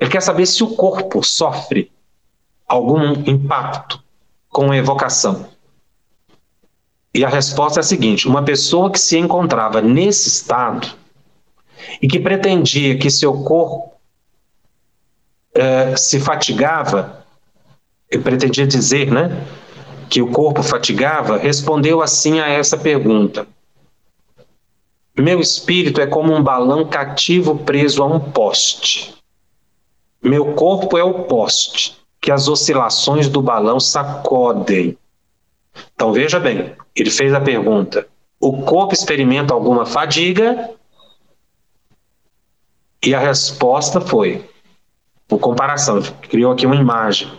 Ele quer saber se o corpo sofre algum impacto com evocação? E a resposta é a seguinte: uma pessoa que se encontrava nesse estado e que pretendia que seu corpo eh, se fatigava, e pretendia dizer, né, que o corpo fatigava, respondeu assim a essa pergunta: Meu espírito é como um balão cativo preso a um poste. Meu corpo é o poste que as oscilações do balão sacodem. Então veja bem, ele fez a pergunta: o corpo experimenta alguma fadiga e a resposta foi, por comparação, criou aqui uma imagem.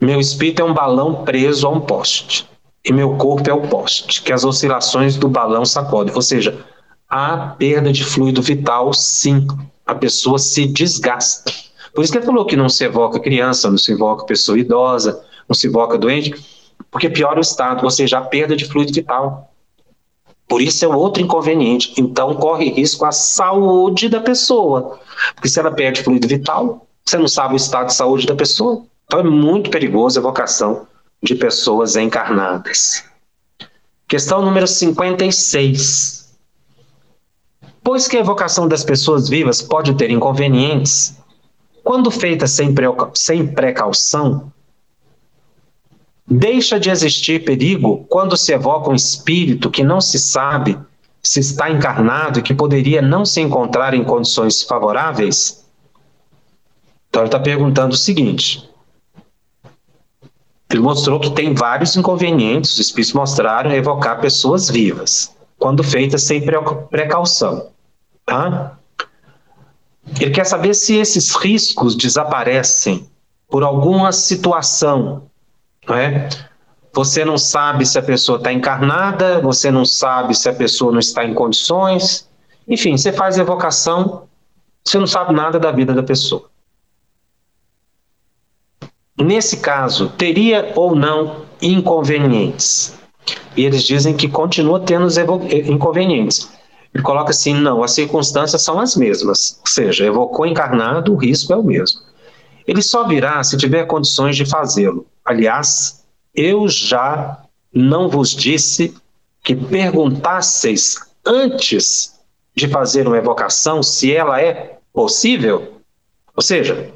Meu espírito é um balão preso a um poste e meu corpo é o poste, que as oscilações do balão sacodem. Ou seja, há perda de fluido vital, sim. A pessoa se desgasta. Por isso que ele falou que não se evoca criança, não se evoca pessoa idosa, não se evoca doente, porque piora o estado, ou seja, a perda de fluido vital. Por isso é outro inconveniente. Então corre risco a saúde da pessoa. Porque se ela perde fluido vital, você não sabe o estado de saúde da pessoa. Então é muito perigoso a evocação de pessoas encarnadas. Questão número 56. Pois que a evocação das pessoas vivas pode ter inconvenientes, quando feita sem, precaução, Deixa de existir perigo quando se evoca um espírito que não se sabe se está encarnado e que poderia não se encontrar em condições favoráveis? Então ele está perguntando o seguinte. Ele mostrou que tem vários inconvenientes, os espíritos mostraram evocar pessoas vivas, quando feitas sem precaução. Tá? Ele quer saber se esses riscos desaparecem por alguma situação não é? Você não sabe se a pessoa está encarnada, você não sabe se a pessoa não está em condições. Enfim, você faz evocação, você não sabe nada da vida da pessoa. Nesse caso, teria ou não inconvenientes? E eles dizem que continua tendo os inconvenientes. Ele coloca assim: não, as circunstâncias são as mesmas. Ou seja, evocou encarnado, o risco é o mesmo. Ele só virá se tiver condições de fazê-lo. Aliás, eu já não vos disse que perguntasseis antes de fazer uma evocação se ela é possível? Ou seja,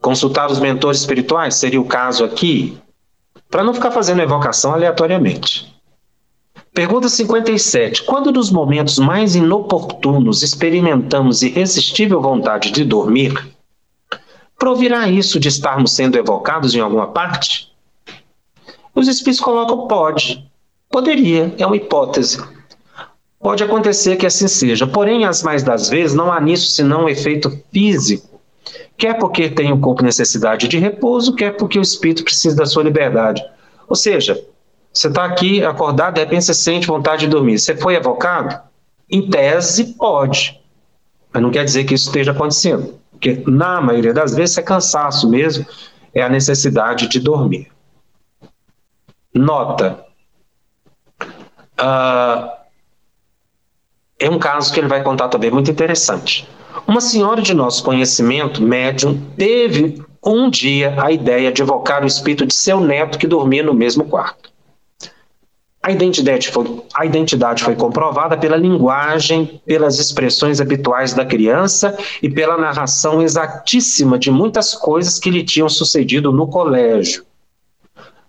consultar os mentores espirituais seria o caso aqui, para não ficar fazendo evocação aleatoriamente. Pergunta 57. Quando nos momentos mais inoportunos experimentamos irresistível vontade de dormir, Provirá isso de estarmos sendo evocados em alguma parte? Os espíritos colocam pode. Poderia, é uma hipótese. Pode acontecer que assim seja, porém, as mais das vezes, não há nisso senão um efeito físico. Quer porque tem o corpo necessidade de repouso, quer porque o espírito precisa da sua liberdade. Ou seja, você está aqui acordado, de repente você sente vontade de dormir. Você foi evocado? Em tese, pode. Mas não quer dizer que isso esteja acontecendo. Porque, na maioria das vezes, é cansaço mesmo, é a necessidade de dormir. Nota. Uh, é um caso que ele vai contar também muito interessante. Uma senhora de nosso conhecimento, médium, teve um dia a ideia de evocar o espírito de seu neto que dormia no mesmo quarto. A identidade, foi, a identidade foi comprovada pela linguagem, pelas expressões habituais da criança e pela narração exatíssima de muitas coisas que lhe tinham sucedido no colégio.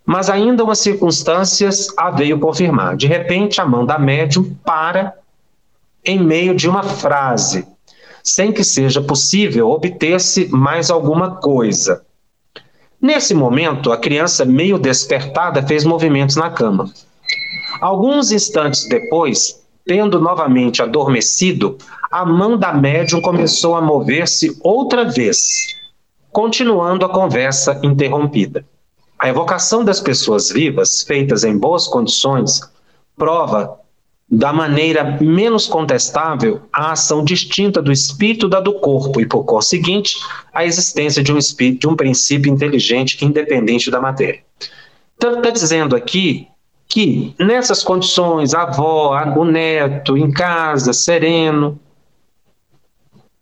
Mas ainda umas circunstâncias a veio confirmar. De repente, a mão da médium para em meio de uma frase, sem que seja possível obter-se mais alguma coisa. Nesse momento, a criança, meio despertada, fez movimentos na cama. Alguns instantes depois, tendo novamente adormecido, a mão da médium começou a mover-se outra vez, continuando a conversa interrompida. A evocação das pessoas vivas, feitas em boas condições, prova da maneira menos contestável a ação distinta do espírito da do corpo e, por conseguinte, a existência de um espírito, de um princípio inteligente independente da matéria. Então, está dizendo aqui que nessas condições, a avó, o neto, em casa, sereno,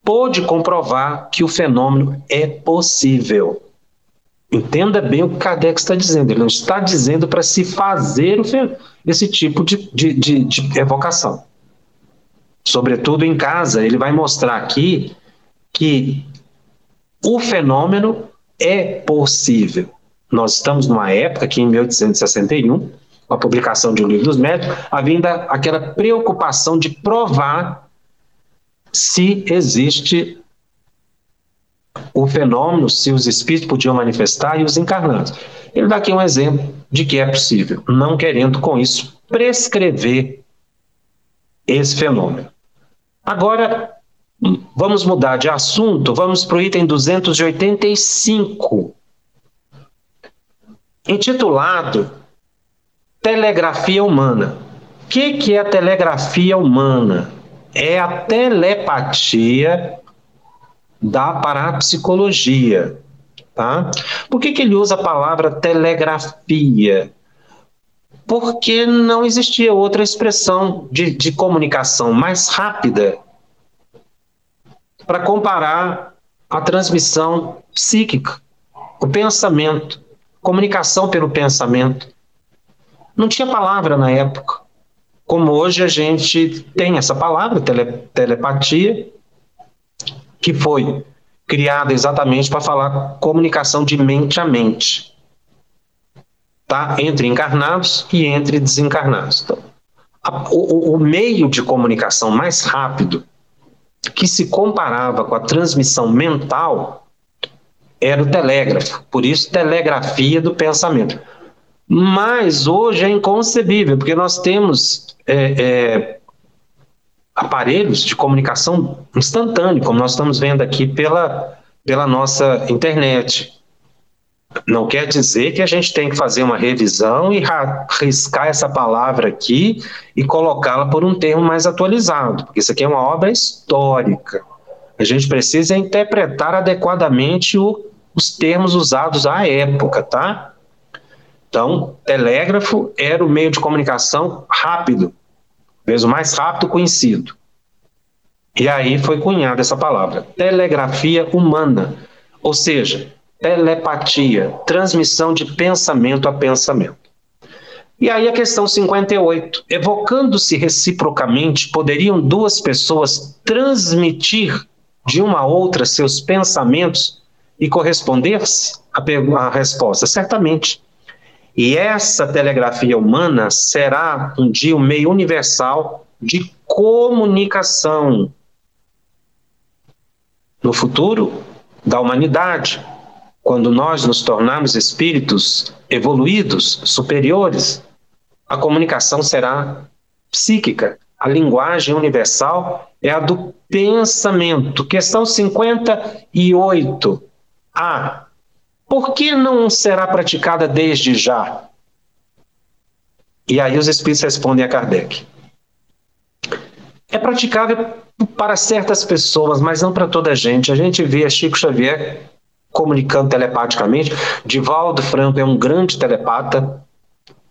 pôde comprovar que o fenômeno é possível. Entenda bem o que Kardec está dizendo. Ele não está dizendo para se fazer esse tipo de, de, de, de evocação. Sobretudo em casa, ele vai mostrar aqui que o fenômeno é possível. Nós estamos numa época, aqui em 1861, a publicação de um livro dos médicos, havia aquela preocupação de provar se existe o fenômeno, se os espíritos podiam manifestar e os encarnados. Ele dá aqui um exemplo de que é possível, não querendo com isso prescrever esse fenômeno. Agora, vamos mudar de assunto, vamos para o item 285, intitulado Telegrafia Humana. O que, que é a telegrafia humana? É a telepatia da parapsicologia. Tá? Por que, que ele usa a palavra telegrafia? Porque não existia outra expressão de, de comunicação mais rápida para comparar a transmissão psíquica, o pensamento, comunicação pelo pensamento. Não tinha palavra na época. Como hoje a gente tem essa palavra, tele, telepatia, que foi criada exatamente para falar comunicação de mente a mente, tá? Entre encarnados e entre desencarnados. Então, a, o, o meio de comunicação mais rápido que se comparava com a transmissão mental era o telégrafo, por isso telegrafia do pensamento. Mas hoje é inconcebível, porque nós temos é, é, aparelhos de comunicação instantâneo, como nós estamos vendo aqui pela, pela nossa internet. Não quer dizer que a gente tem que fazer uma revisão e riscar essa palavra aqui e colocá-la por um termo mais atualizado, porque isso aqui é uma obra histórica. A gente precisa interpretar adequadamente o, os termos usados à época, tá? Então, telégrafo era o meio de comunicação rápido, vezes o mais rápido conhecido. E aí foi cunhada essa palavra, telegrafia humana, ou seja, telepatia, transmissão de pensamento a pensamento. E aí a questão 58, evocando-se reciprocamente, poderiam duas pessoas transmitir de uma a outra seus pensamentos e corresponder-se? A, a resposta, certamente. E essa telegrafia humana será um dia um meio universal de comunicação no futuro da humanidade, quando nós nos tornarmos espíritos evoluídos, superiores, a comunicação será psíquica. A linguagem universal é a do pensamento. Questão 58. A. Por que não será praticada desde já? E aí os espíritos respondem a Kardec. É praticável para certas pessoas, mas não para toda a gente. A gente vê Chico Xavier comunicando telepaticamente. Divaldo Franco é um grande telepata,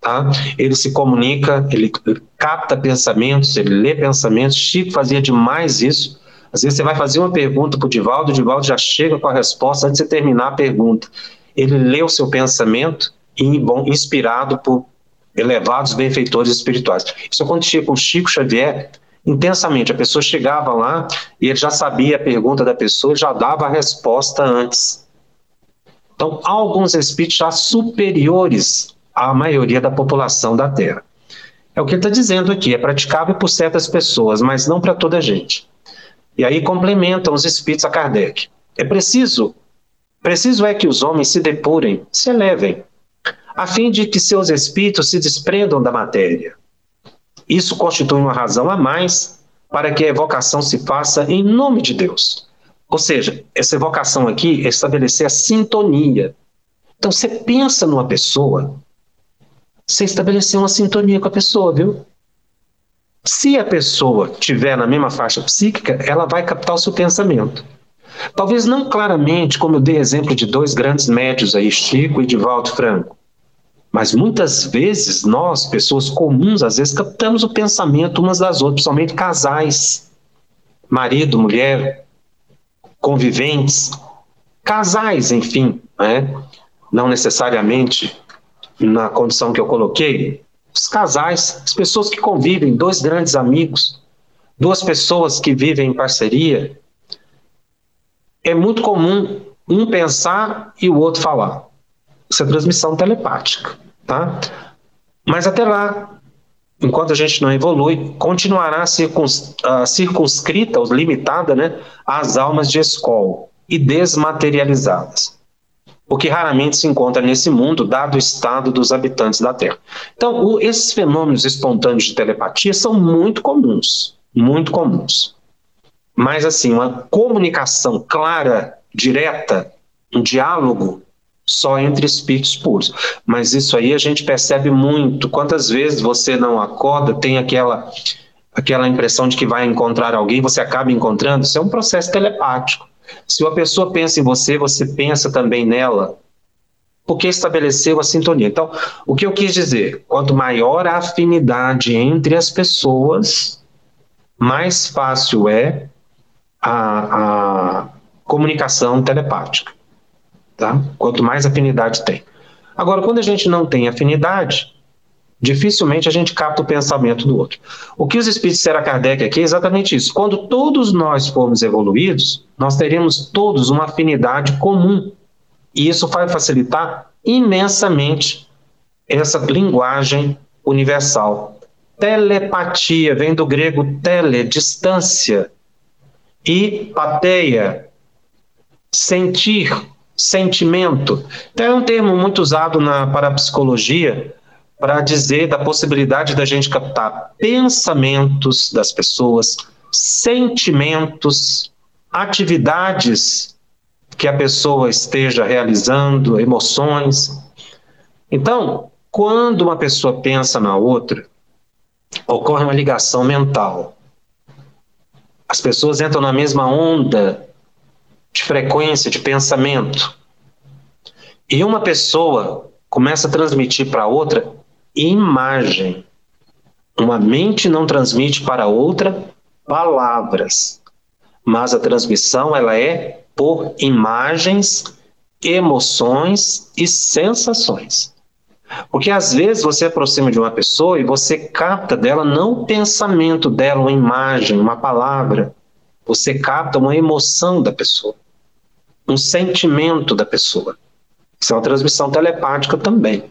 tá? Ele se comunica, ele capta pensamentos, ele lê pensamentos. Chico fazia demais isso. Às vezes você vai fazer uma pergunta para o Divaldo, o Divaldo já chega com a resposta antes de você terminar a pergunta. Ele lê o seu pensamento e, bom, inspirado por elevados benfeitores espirituais. Isso acontecia com Chico Xavier intensamente. A pessoa chegava lá e ele já sabia a pergunta da pessoa, já dava a resposta antes. Então, há alguns espíritos já superiores à maioria da população da Terra. É o que ele está dizendo aqui, é praticável por certas pessoas, mas não para toda a gente. E aí complementam os espíritos a Kardec. É preciso, preciso é que os homens se depurem, se elevem, a fim de que seus espíritos se desprendam da matéria. Isso constitui uma razão a mais para que a evocação se faça em nome de Deus, ou seja, essa evocação aqui é estabelecer a sintonia. Então, você pensa numa pessoa, você estabeleceu uma sintonia com a pessoa, viu? Se a pessoa tiver na mesma faixa psíquica, ela vai captar o seu pensamento. Talvez não claramente, como eu dei exemplo de dois grandes médios aí, Chico e Divaldo Franco. Mas muitas vezes nós, pessoas comuns, às vezes captamos o pensamento umas das outras, principalmente casais, marido, mulher, conviventes, casais, enfim, né? não necessariamente na condição que eu coloquei, os casais, as pessoas que convivem, dois grandes amigos, duas pessoas que vivem em parceria, é muito comum um pensar e o outro falar. Isso é transmissão telepática, tá? Mas até lá, enquanto a gente não evolui, continuará circuns, uh, circunscrita ou limitada né, às almas de escola e desmaterializadas. Porque raramente se encontra nesse mundo, dado o estado dos habitantes da Terra. Então, o, esses fenômenos espontâneos de telepatia são muito comuns, muito comuns. Mas, assim, uma comunicação clara, direta, um diálogo só entre espíritos puros. Mas isso aí a gente percebe muito. Quantas vezes você não acorda, tem aquela aquela impressão de que vai encontrar alguém, você acaba encontrando, isso é um processo telepático. Se uma pessoa pensa em você, você pensa também nela, porque estabeleceu a sintonia. Então, o que eu quis dizer? Quanto maior a afinidade entre as pessoas, mais fácil é a, a comunicação telepática. Tá? Quanto mais afinidade tem. Agora, quando a gente não tem afinidade, dificilmente a gente capta o pensamento do outro. O que os espíritos disseram a Kardec aqui é exatamente isso. Quando todos nós formos evoluídos, nós teremos todos uma afinidade comum. E isso vai facilitar imensamente essa linguagem universal. Telepatia vem do grego tele, distância, e pateia, sentir, sentimento. Então, é um termo muito usado na parapsicologia para dizer da possibilidade da gente captar pensamentos das pessoas, sentimentos, atividades que a pessoa esteja realizando, emoções. Então, quando uma pessoa pensa na outra, ocorre uma ligação mental. As pessoas entram na mesma onda de frequência de pensamento. E uma pessoa começa a transmitir para outra imagem. Uma mente não transmite para outra palavras, mas a transmissão ela é por imagens, emoções e sensações. Porque às vezes você aproxima de uma pessoa e você capta dela não o pensamento dela, uma imagem, uma palavra. Você capta uma emoção da pessoa, um sentimento da pessoa. Isso é uma transmissão telepática também,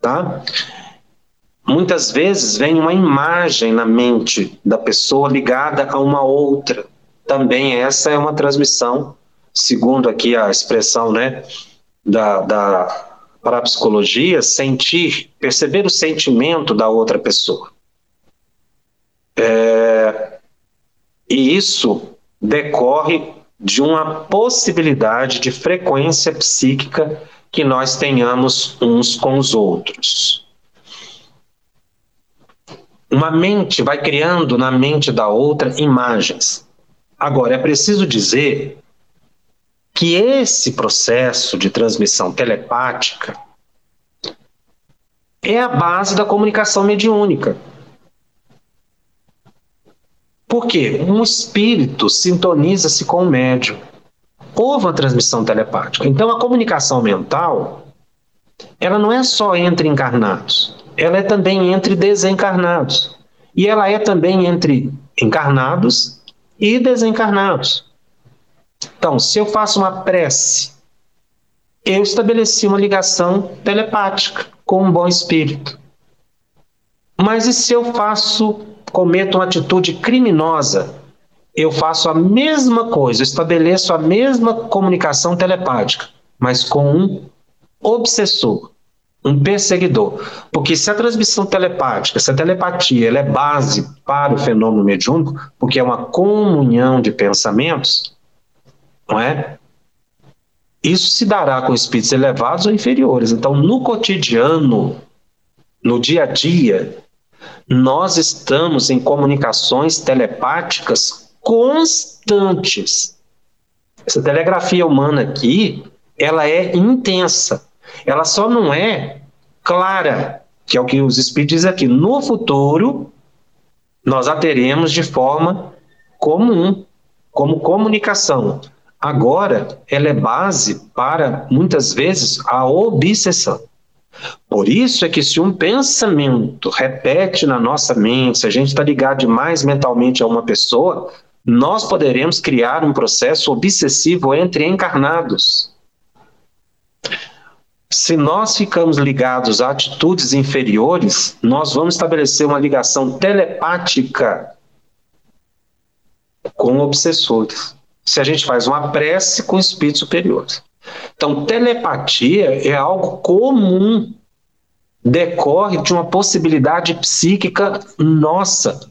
tá? Muitas vezes vem uma imagem na mente da pessoa ligada a uma outra. Também essa é uma transmissão, segundo aqui a expressão né, da, da parapsicologia, sentir, perceber o sentimento da outra pessoa. É, e isso decorre de uma possibilidade de frequência psíquica que nós tenhamos uns com os outros. Uma mente vai criando na mente da outra imagens. Agora, é preciso dizer que esse processo de transmissão telepática é a base da comunicação mediúnica. Por quê? Um espírito sintoniza-se com o médium. Houve uma transmissão telepática. Então, a comunicação mental, ela não é só entre encarnados ela é também entre desencarnados. E ela é também entre encarnados e desencarnados. Então, se eu faço uma prece, eu estabeleci uma ligação telepática com um bom espírito. Mas e se eu faço, cometo uma atitude criminosa? Eu faço a mesma coisa, estabeleço a mesma comunicação telepática, mas com um obsessor um perseguidor. Porque se a transmissão telepática, se a telepatia ela é base para o fenômeno mediúnico, porque é uma comunhão de pensamentos, não é? Isso se dará com espíritos elevados ou inferiores. Então, no cotidiano, no dia a dia, nós estamos em comunicações telepáticas constantes. Essa telegrafia humana aqui, ela é intensa. Ela só não é clara, que é o que os espíritos dizem aqui. No futuro, nós a teremos de forma comum, como comunicação. Agora, ela é base para, muitas vezes, a obsessão. Por isso é que se um pensamento repete na nossa mente, se a gente está ligado demais mentalmente a uma pessoa, nós poderemos criar um processo obsessivo entre encarnados se nós ficamos ligados a atitudes inferiores, nós vamos estabelecer uma ligação telepática com obsessores. Se a gente faz uma prece com espíritos superiores. Então, telepatia é algo comum, decorre de uma possibilidade psíquica nossa.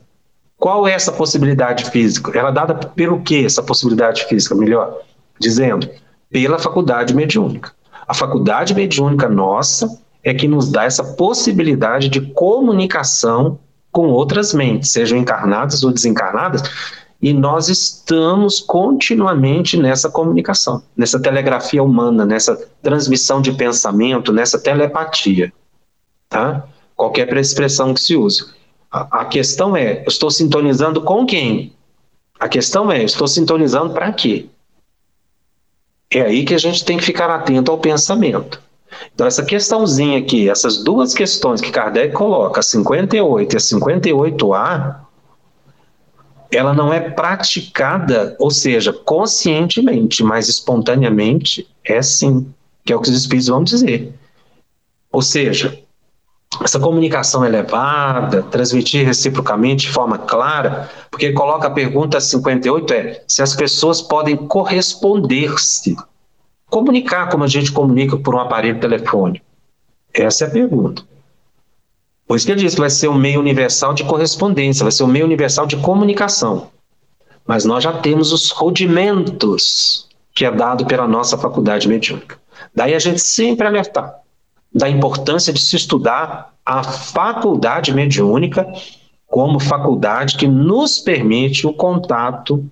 Qual é essa possibilidade física? Ela é dada pelo que essa possibilidade física? Melhor dizendo, pela faculdade mediúnica. A faculdade mediúnica nossa é que nos dá essa possibilidade de comunicação com outras mentes, sejam encarnadas ou desencarnadas, e nós estamos continuamente nessa comunicação, nessa telegrafia humana, nessa transmissão de pensamento, nessa telepatia. Tá? Qualquer expressão que se use. A, a questão é: eu estou sintonizando com quem? A questão é: eu estou sintonizando para quê? É aí que a gente tem que ficar atento ao pensamento. Então, essa questãozinha aqui, essas duas questões que Kardec coloca, a 58 e a 58A, ela não é praticada, ou seja, conscientemente, mas espontaneamente é sim, que é o que os espíritos vão dizer. Ou seja, essa comunicação elevada, transmitir reciprocamente de forma clara, porque ele coloca a pergunta 58 é se as pessoas podem corresponder-se, comunicar como a gente comunica por um aparelho telefônico. Essa é a pergunta. Por isso que ele diz que vai ser um meio universal de correspondência, vai ser um meio universal de comunicação. Mas nós já temos os rudimentos que é dado pela nossa faculdade mediúnica. Daí a gente sempre alertar da importância de se estudar a faculdade mediúnica como faculdade que nos permite o contato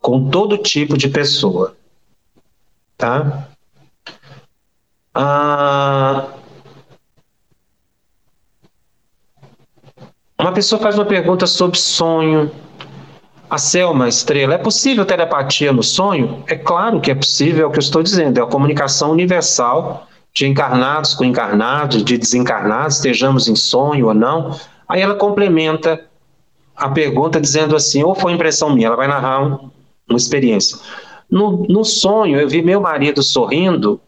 com todo tipo de pessoa. Tá? Ah, Uma pessoa faz uma pergunta sobre sonho. A Selma Estrela, é possível telepatia no sonho? É claro que é possível, é o que eu estou dizendo, é a comunicação universal de encarnados com encarnados, de desencarnados, estejamos em sonho ou não. Aí ela complementa a pergunta dizendo assim, ou foi impressão minha, ela vai narrar um, uma experiência. No, no sonho, eu vi meu marido sorrindo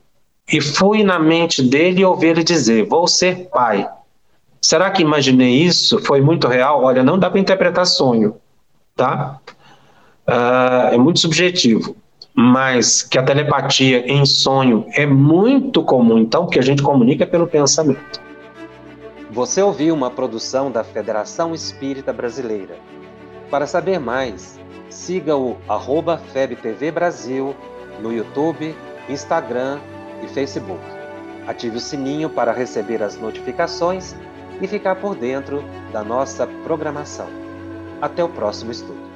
e fui na mente dele e ouvi ele dizer, vou ser pai. Será que imaginei isso? Foi muito real? Olha, não dá para interpretar sonho, tá? Uh, é muito subjetivo, mas que a telepatia em sonho é muito comum, então, que a gente comunica pelo pensamento. Você ouviu uma produção da Federação Espírita Brasileira. Para saber mais, siga o arroba FebTV Brasil no YouTube, Instagram e Facebook. Ative o sininho para receber as notificações e ficar por dentro da nossa programação. Até o próximo estudo.